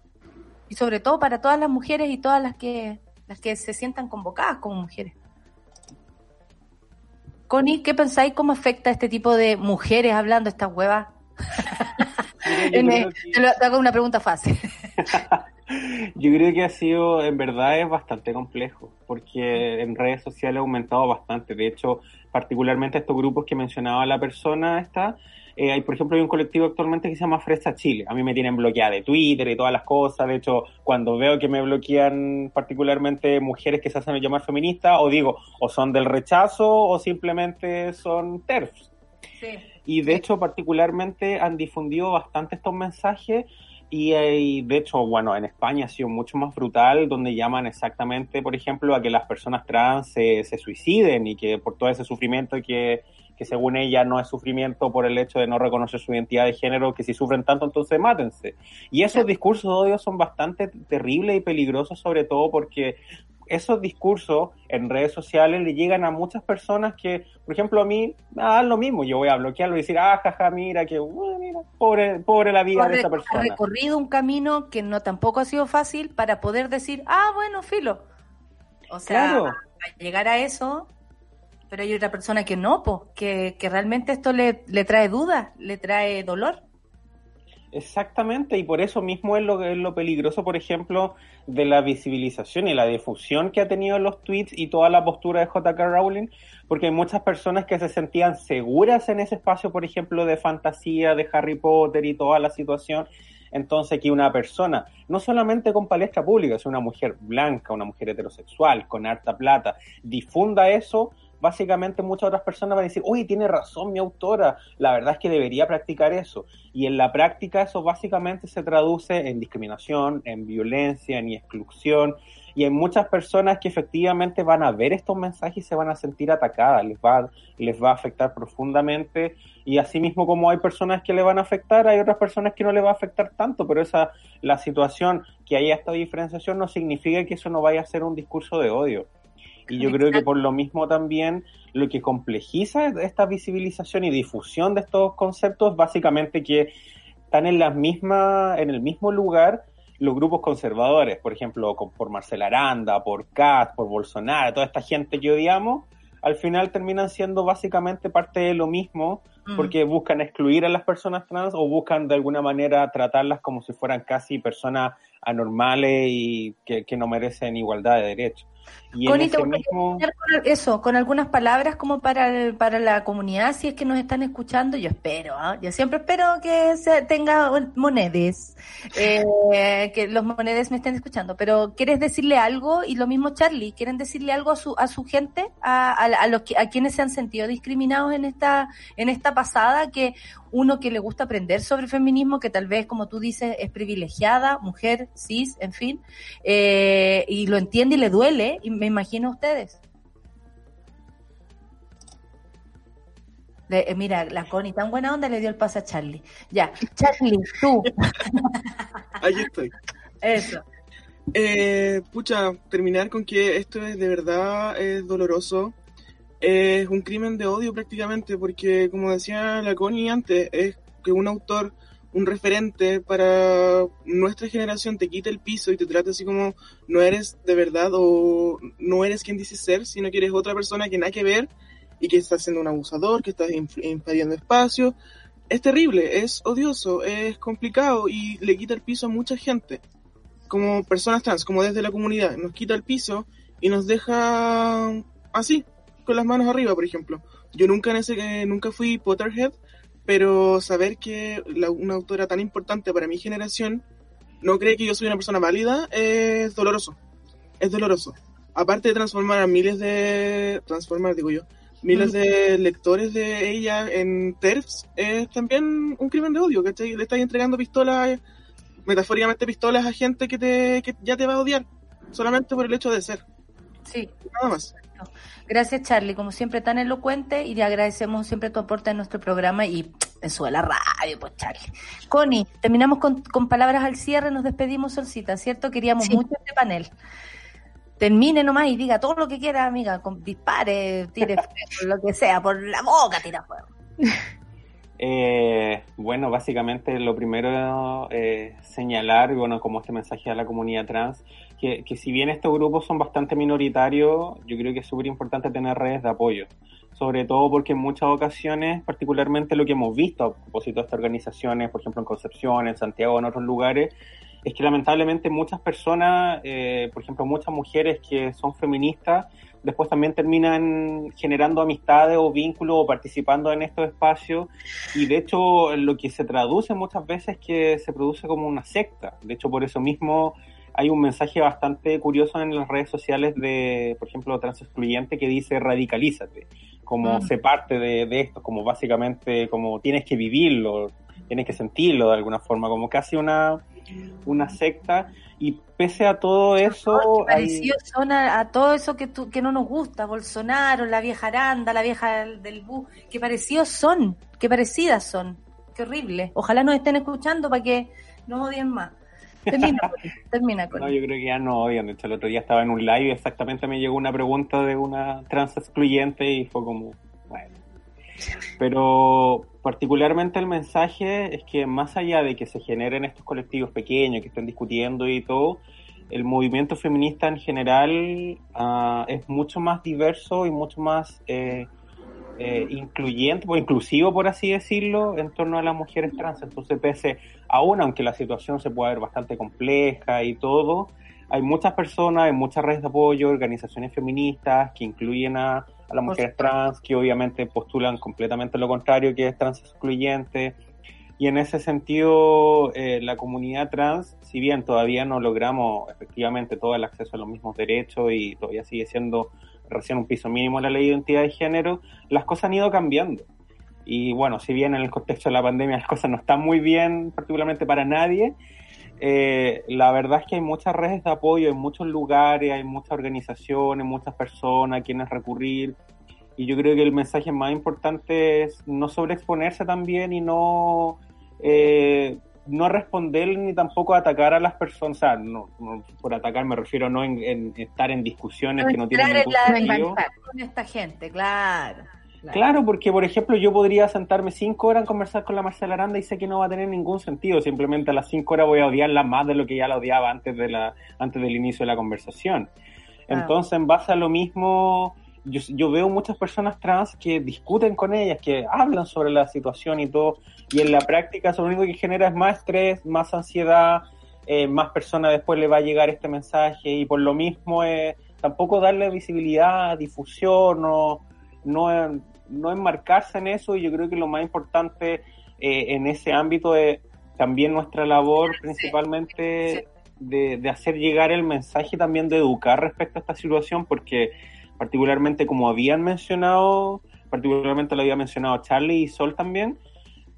Y sobre todo para todas las mujeres y todas las que las que se sientan convocadas como mujeres. Connie, ¿qué pensáis? ¿Cómo afecta este tipo de mujeres hablando estas huevas? <laughs> Te hago una pregunta fácil. <laughs> Yo creo que ha sido, en verdad es bastante complejo, porque en redes sociales ha aumentado bastante. De hecho, particularmente estos grupos que mencionaba la persona esta, eh, hay, por ejemplo, hay un colectivo actualmente que se llama Fresa Chile. A mí me tienen bloqueada de Twitter y todas las cosas. De hecho, cuando veo que me bloquean particularmente mujeres que se hacen llamar feministas, o digo, o son del rechazo o simplemente son TERFs. Y de hecho, particularmente han difundido bastante estos mensajes y, eh, y, de hecho, bueno, en España ha sido mucho más brutal, donde llaman exactamente, por ejemplo, a que las personas trans se, se suiciden y que por todo ese sufrimiento que, que según ella no es sufrimiento por el hecho de no reconocer su identidad de género, que si sufren tanto, entonces mátense. Y esos discursos de odio son bastante terribles y peligrosos, sobre todo porque esos discursos en redes sociales le llegan a muchas personas que, por ejemplo, a mí dan lo mismo. Yo voy a bloquearlo y decir, ah, jaja, mira, que uh, mira, pobre, pobre la vida de esa persona. Ha recorrido un camino que no tampoco ha sido fácil para poder decir, ah, bueno, filo. O sea, Claro. a llegar a eso, pero hay otra persona que no, po, que, que realmente esto le, le trae dudas, le trae dolor. Exactamente, y por eso mismo es lo, es lo peligroso, por ejemplo, de la visibilización y la difusión que ha tenido los tweets y toda la postura de JK Rowling, porque hay muchas personas que se sentían seguras en ese espacio, por ejemplo, de fantasía, de Harry Potter y toda la situación. Entonces, que una persona, no solamente con palestra pública, es una mujer blanca, una mujer heterosexual, con harta plata, difunda eso, básicamente muchas otras personas van a decir, oye, tiene razón mi autora, la verdad es que debería practicar eso. Y en la práctica eso básicamente se traduce en discriminación, en violencia, en exclusión, y hay muchas personas que efectivamente van a ver estos mensajes y se van a sentir atacadas, les va, les va a afectar profundamente, y así mismo como hay personas que le van a afectar, hay otras personas que no le va a afectar tanto, pero esa, la situación que haya esta diferenciación no significa que eso no vaya a ser un discurso de odio. Y yo creo que por lo mismo también lo que complejiza esta visibilización y difusión de estos conceptos es básicamente que están en las mismas, en el mismo lugar los grupos conservadores, por ejemplo, por Marcela Aranda, por Katz, por Bolsonaro, toda esta gente que odiamos, al final terminan siendo básicamente parte de lo mismo, Mm. porque buscan excluir a las personas trans o buscan de alguna manera tratarlas como si fueran casi personas anormales y que, que no merecen igualdad de derechos. Y Connie, ¿te mismo... con eso, con algunas palabras como para, el- para la comunidad, si es que nos están escuchando, yo espero, ¿ah? yo siempre espero que se tenga monedes, eh, que los monedes me estén escuchando, pero ¿quieres decirle algo? Y lo mismo Charlie, ¿quieren decirle algo a su, a su gente, a, a, a los que, a quienes se han sentido discriminados en esta, en esta pasada, que uno que le gusta aprender sobre feminismo, que tal vez, como tú dices, es privilegiada, mujer, cis, en fin, eh, y lo entiende y le duele, y me imagino a ustedes. Eh, mira, la Connie, tan buena onda le dio el pase a Charlie. Ya, Charlie, tú. <laughs> Aquí estoy. Eso. Eh, pucha, terminar con que esto es de verdad es doloroso. Es un crimen de odio prácticamente, porque como decía la Connie antes, es que un autor, un referente para nuestra generación te quita el piso y te trata así como no eres de verdad o no eres quien dices ser, sino que eres otra persona que nada que ver y que estás siendo un abusador, que estás invadiendo espacio. Es terrible, es odioso, es complicado y le quita el piso a mucha gente como personas trans, como desde la comunidad, nos quita el piso y nos deja así, con las manos arriba, por ejemplo. Yo nunca en ese, eh, nunca fui Potterhead, pero saber que la- una autora tan importante para mi generación no cree que yo soy una persona válida es doloroso. Es doloroso. Aparte de transformar a miles de transformar digo yo, miles de lectores de ella en TERFs, es también un crimen de odio, ¿cachai? Le estáis entregando pistolas metafóricamente pistolas a gente que, te, que ya te va a odiar solamente por el hecho de ser. Sí. Nada más. Gracias, Charlie, como siempre tan elocuente y le agradecemos siempre tu aporte en nuestro programa y en su de la radio, pues Charlie. Connie, terminamos con, con palabras al cierre, nos despedimos, Solcita, ¿cierto? Queríamos Sí. mucho este panel. Termine nomás y diga todo lo que quiera, amiga, con, dispare, tire <laughs> fuego, lo que sea, por la boca tira fuego. <laughs> Eh, bueno, básicamente lo primero eh, señalar, bueno, como este mensaje a la comunidad trans, que, que si bien estos grupos son bastante minoritarios, yo creo que es súper importante tener redes de apoyo, sobre todo porque en muchas ocasiones, particularmente lo que hemos visto a propósito de estas organizaciones, por ejemplo en Concepción, en Santiago, en otros lugares, es que lamentablemente muchas personas, eh, por ejemplo, muchas mujeres que son feministas, después también terminan generando amistades o vínculos o participando en estos espacios y de hecho lo que se traduce muchas veces es que se produce como una secta. De hecho, por eso mismo hay un mensaje bastante curioso en las redes sociales de, por ejemplo, Transexcluyente que dice radicalízate, como Mm. se parte de, de esto, como básicamente como tienes que vivirlo, tienes que sentirlo de alguna forma, como casi una, una secta. Y pese a todo eso, hay- Parecidos son a, a todo eso que, tú- que no nos gusta, Bolsonaro, la vieja Aranda, la vieja del, del bus, que parecidos son, que parecidas son. Qué horrible. Ojalá nos estén escuchando para que no odien más. Termina, termina con No, yo creo que ya no odian. De hecho, el otro día estaba en un live y exactamente me llegó una pregunta de una trans excluyente y fue como, bueno. Pero particularmente el mensaje es que más allá de que se generen estos colectivos pequeños que estén discutiendo y todo, el movimiento feminista en general ah, es mucho más diverso y mucho más eh, eh, incluyente o inclusivo, por así decirlo, en torno a las mujeres trans. Entonces, pese aún, aunque la situación se pueda ver bastante compleja y todo, hay muchas personas, hay muchas redes de apoyo, organizaciones feministas que incluyen a, a las mujeres trans, que obviamente postulan completamente lo contrario, que es trans excluyente. Y en ese sentido, eh, la comunidad trans, si bien todavía no logramos efectivamente todo el acceso a los mismos derechos y todavía sigue siendo recién un piso mínimo la ley de identidad de género, las cosas han ido cambiando. Y bueno, si bien en el contexto de la pandemia las cosas no están muy bien, particularmente para nadie, eh, la verdad es que hay muchas redes de apoyo en muchos lugares, hay muchas organizaciones, muchas personas a quienes recurrir. Y yo creo que el mensaje más importante es no sobreexponerse también y no, eh, no responder ni tampoco atacar a las personas. O sea, no, no, por atacar me refiero no en, en estar en discusiones que no tienen ningún la sentido. con esta gente, claro. Claro, porque por ejemplo yo podría sentarme cinco horas a conversar con la Marcela Aranda y sé que no va a tener ningún sentido. Simplemente a las cinco horas voy a odiarla más de lo que ya la odiaba antes de la antes del inicio de la conversación. Claro. Entonces, en base a lo mismo, yo, yo veo muchas personas trans que discuten con ellas, que hablan sobre la situación y todo, y en la práctica eso lo único que genera es más estrés, más ansiedad, eh, más personas después le va a llegar este mensaje y por lo mismo eh, tampoco darle visibilidad, difusión, no, no, no enmarcarse en eso y yo creo que lo más importante eh, en ese ámbito es también nuestra labor principalmente de, de hacer llegar el mensaje también de educar respecto a esta situación porque particularmente como habían mencionado, particularmente lo había mencionado Charlie y Sol también,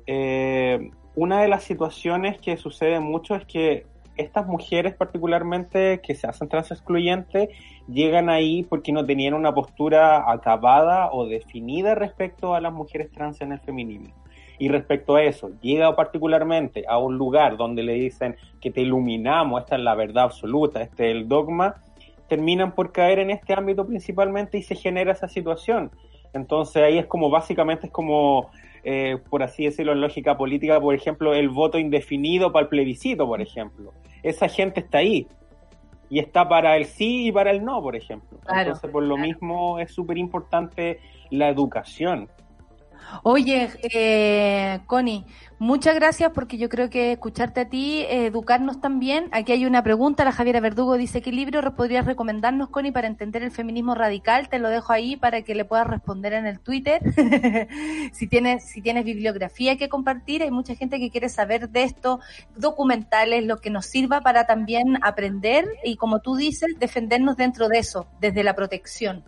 eh, una de las situaciones que sucede mucho es que estas mujeres particularmente que se hacen trans excluyentes llegan ahí porque no tenían una postura acabada o definida respecto a las mujeres trans en el feminismo. Y respecto a eso, llega particularmente a un lugar donde le dicen que te iluminamos, esta es la verdad absoluta, este es el dogma, terminan por caer en este ámbito principalmente y se genera esa situación. Entonces ahí es como básicamente es como, eh, por así decirlo en lógica política, por ejemplo, el voto indefinido para el plebiscito, por ejemplo. Esa gente está ahí y está para el sí y para el no, por ejemplo. Claro, Entonces por lo mismo es súper importante la educación. Oye, eh, Connie, muchas gracias porque yo creo que escucharte a ti, eh, educarnos también. Aquí hay una pregunta, la Javiera Verdugo dice, ¿qué libro podrías recomendarnos, Connie, para entender el feminismo radical? Te lo dejo ahí para que le puedas responder en el Twitter. <laughs> si tienes, si tienes bibliografía que compartir, hay mucha gente que quiere saber de esto, documentales, lo que nos sirva para también aprender y, como tú dices, defendernos dentro de eso, desde la protección.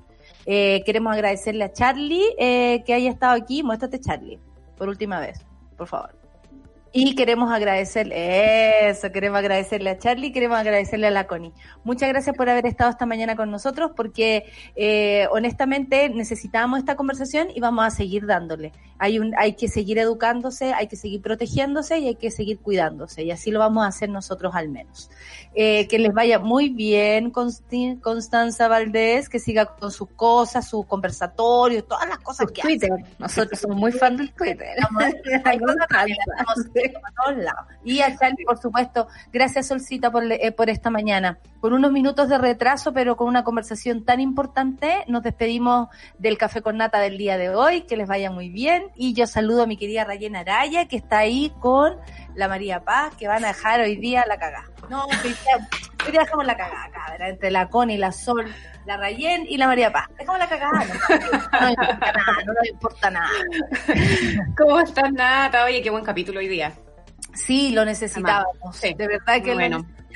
Eh, queremos agradecerle a Charlie eh, que haya estado aquí. Muéstrate, Charlie, por última vez, por favor. Y queremos agradecerle, eso, queremos agradecerle a Charlie, queremos agradecerle a la Connie. Muchas gracias por haber estado esta mañana con nosotros, porque eh, honestamente necesitábamos esta conversación y vamos a seguir dándole. Hay, un, hay que seguir educándose, hay que seguir protegiéndose y hay que seguir cuidándose, y así lo vamos a hacer nosotros al menos. Eh, que les vaya muy bien, Constanza Valdés, que siga con sus cosas, sus conversatorios, todas las cosas que Twitter. hace. Nosotros somos muy fan del Twitter. Estamos <laughs> <laughs> Y a Charlie, por supuesto, gracias Solcita por, eh, por esta mañana. Por unos minutos de retraso, pero con una conversación tan importante, nos despedimos del Café con Nata del día de hoy, que les vaya muy bien. Y yo saludo a mi querida Rayena Araya, que está ahí con la María Paz, que van a dejar hoy día la cagada. No, hoy día, hoy día dejamos la cagada, cabra, entre la Connie, la Sol, la Rayen y la María Paz. Dejamos la cagada, no, no importa nada, no nos importa nada. ¿Cómo estás, Nata? Oye, qué buen capítulo hoy día. Sí, lo necesitábamos. Sí. De verdad que Bueno. lo necesitábamos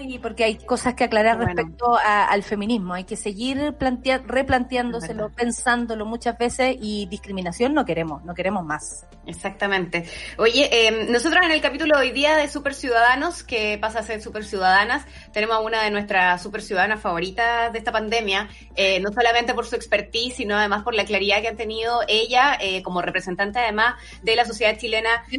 y porque hay cosas que aclarar Bueno. respecto a- al feminismo. Hay que seguir plantea- replanteándoselo, pensándolo muchas veces y discriminación no queremos, no queremos más. Exactamente. Oye, eh, nosotros en el capítulo hoy día de Super Ciudadanos, que pasa a ser Super Ciudadanas, tenemos a una de nuestras super ciudadanas favoritas de esta pandemia, eh, no solamente por su expertise, sino además por la claridad que han tenido ella eh, como representante además de la Sociedad Chilena de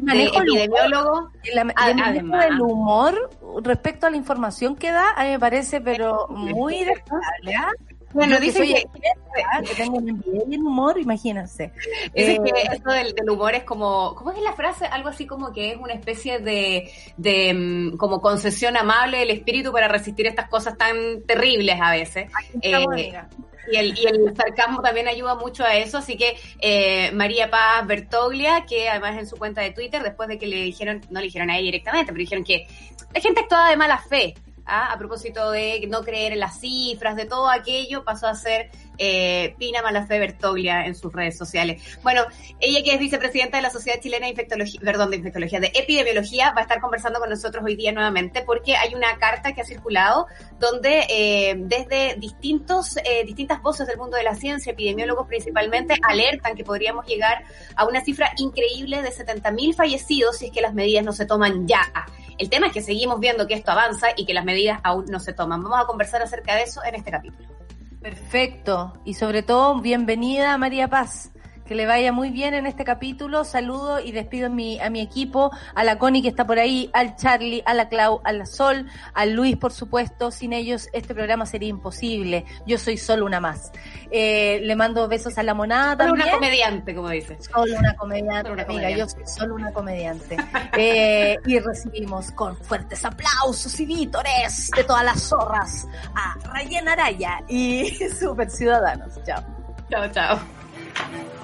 A- el manejo del humor respecto a la información que da, a mí me parece, pero muy destacable. ¿ah? Bueno, Yo que tengo un MBA en humor, imagínense. Dicen Eh, que esto del, del humor es como, ¿cómo es la frase? Algo así como que es una especie de, de mm, como concesión amable del espíritu para resistir estas cosas tan terribles a veces. Eh, amiga. y el, y el sarcasmo también ayuda mucho a eso, así que eh, María Paz Bertoglia, que además en su cuenta de Twitter, después de que le dijeron, no le dijeron a ella directamente, pero dijeron que la gente actuaba de mala fe, ¿ah? a propósito de no creer en las cifras, de todo aquello, pasó a ser eh, Pina Malafé Bertoglia en sus redes sociales. Bueno, ella que es vicepresidenta de la Sociedad Chilena de Infectología, perdón, de Infectología, de Epidemiología, va a estar conversando con nosotros hoy día nuevamente porque hay una carta que ha circulado donde eh, desde distintos, eh, distintas voces del mundo de la ciencia, epidemiólogos principalmente, alertan que podríamos llegar a una cifra increíble de 70.000 fallecidos si es que las medidas no se toman ya. El tema es que seguimos viendo que esto avanza y que las medidas aún no se toman. Vamos a conversar acerca de eso en este capítulo. Perfecto. Y sobre todo, bienvenida María Paz. Que le vaya muy bien en este capítulo. Saludo y despido a mi, a mi equipo, a la Connie que está por ahí, al Charlie, a la Clau, a la Sol, al Luis, por supuesto. Sin ellos este programa sería imposible. Yo soy solo una más. Eh, le mando besos a la monada Solo también. una comediante, como dice. Solo una comediante, Solo una amiga, comediante. yo soy solo una comediante. <laughs> Eh, y recibimos con fuertes aplausos y vítores de todas las zorras a Rayen Araya y <laughs> Super Ciudadanos. Chao. Chao, chao.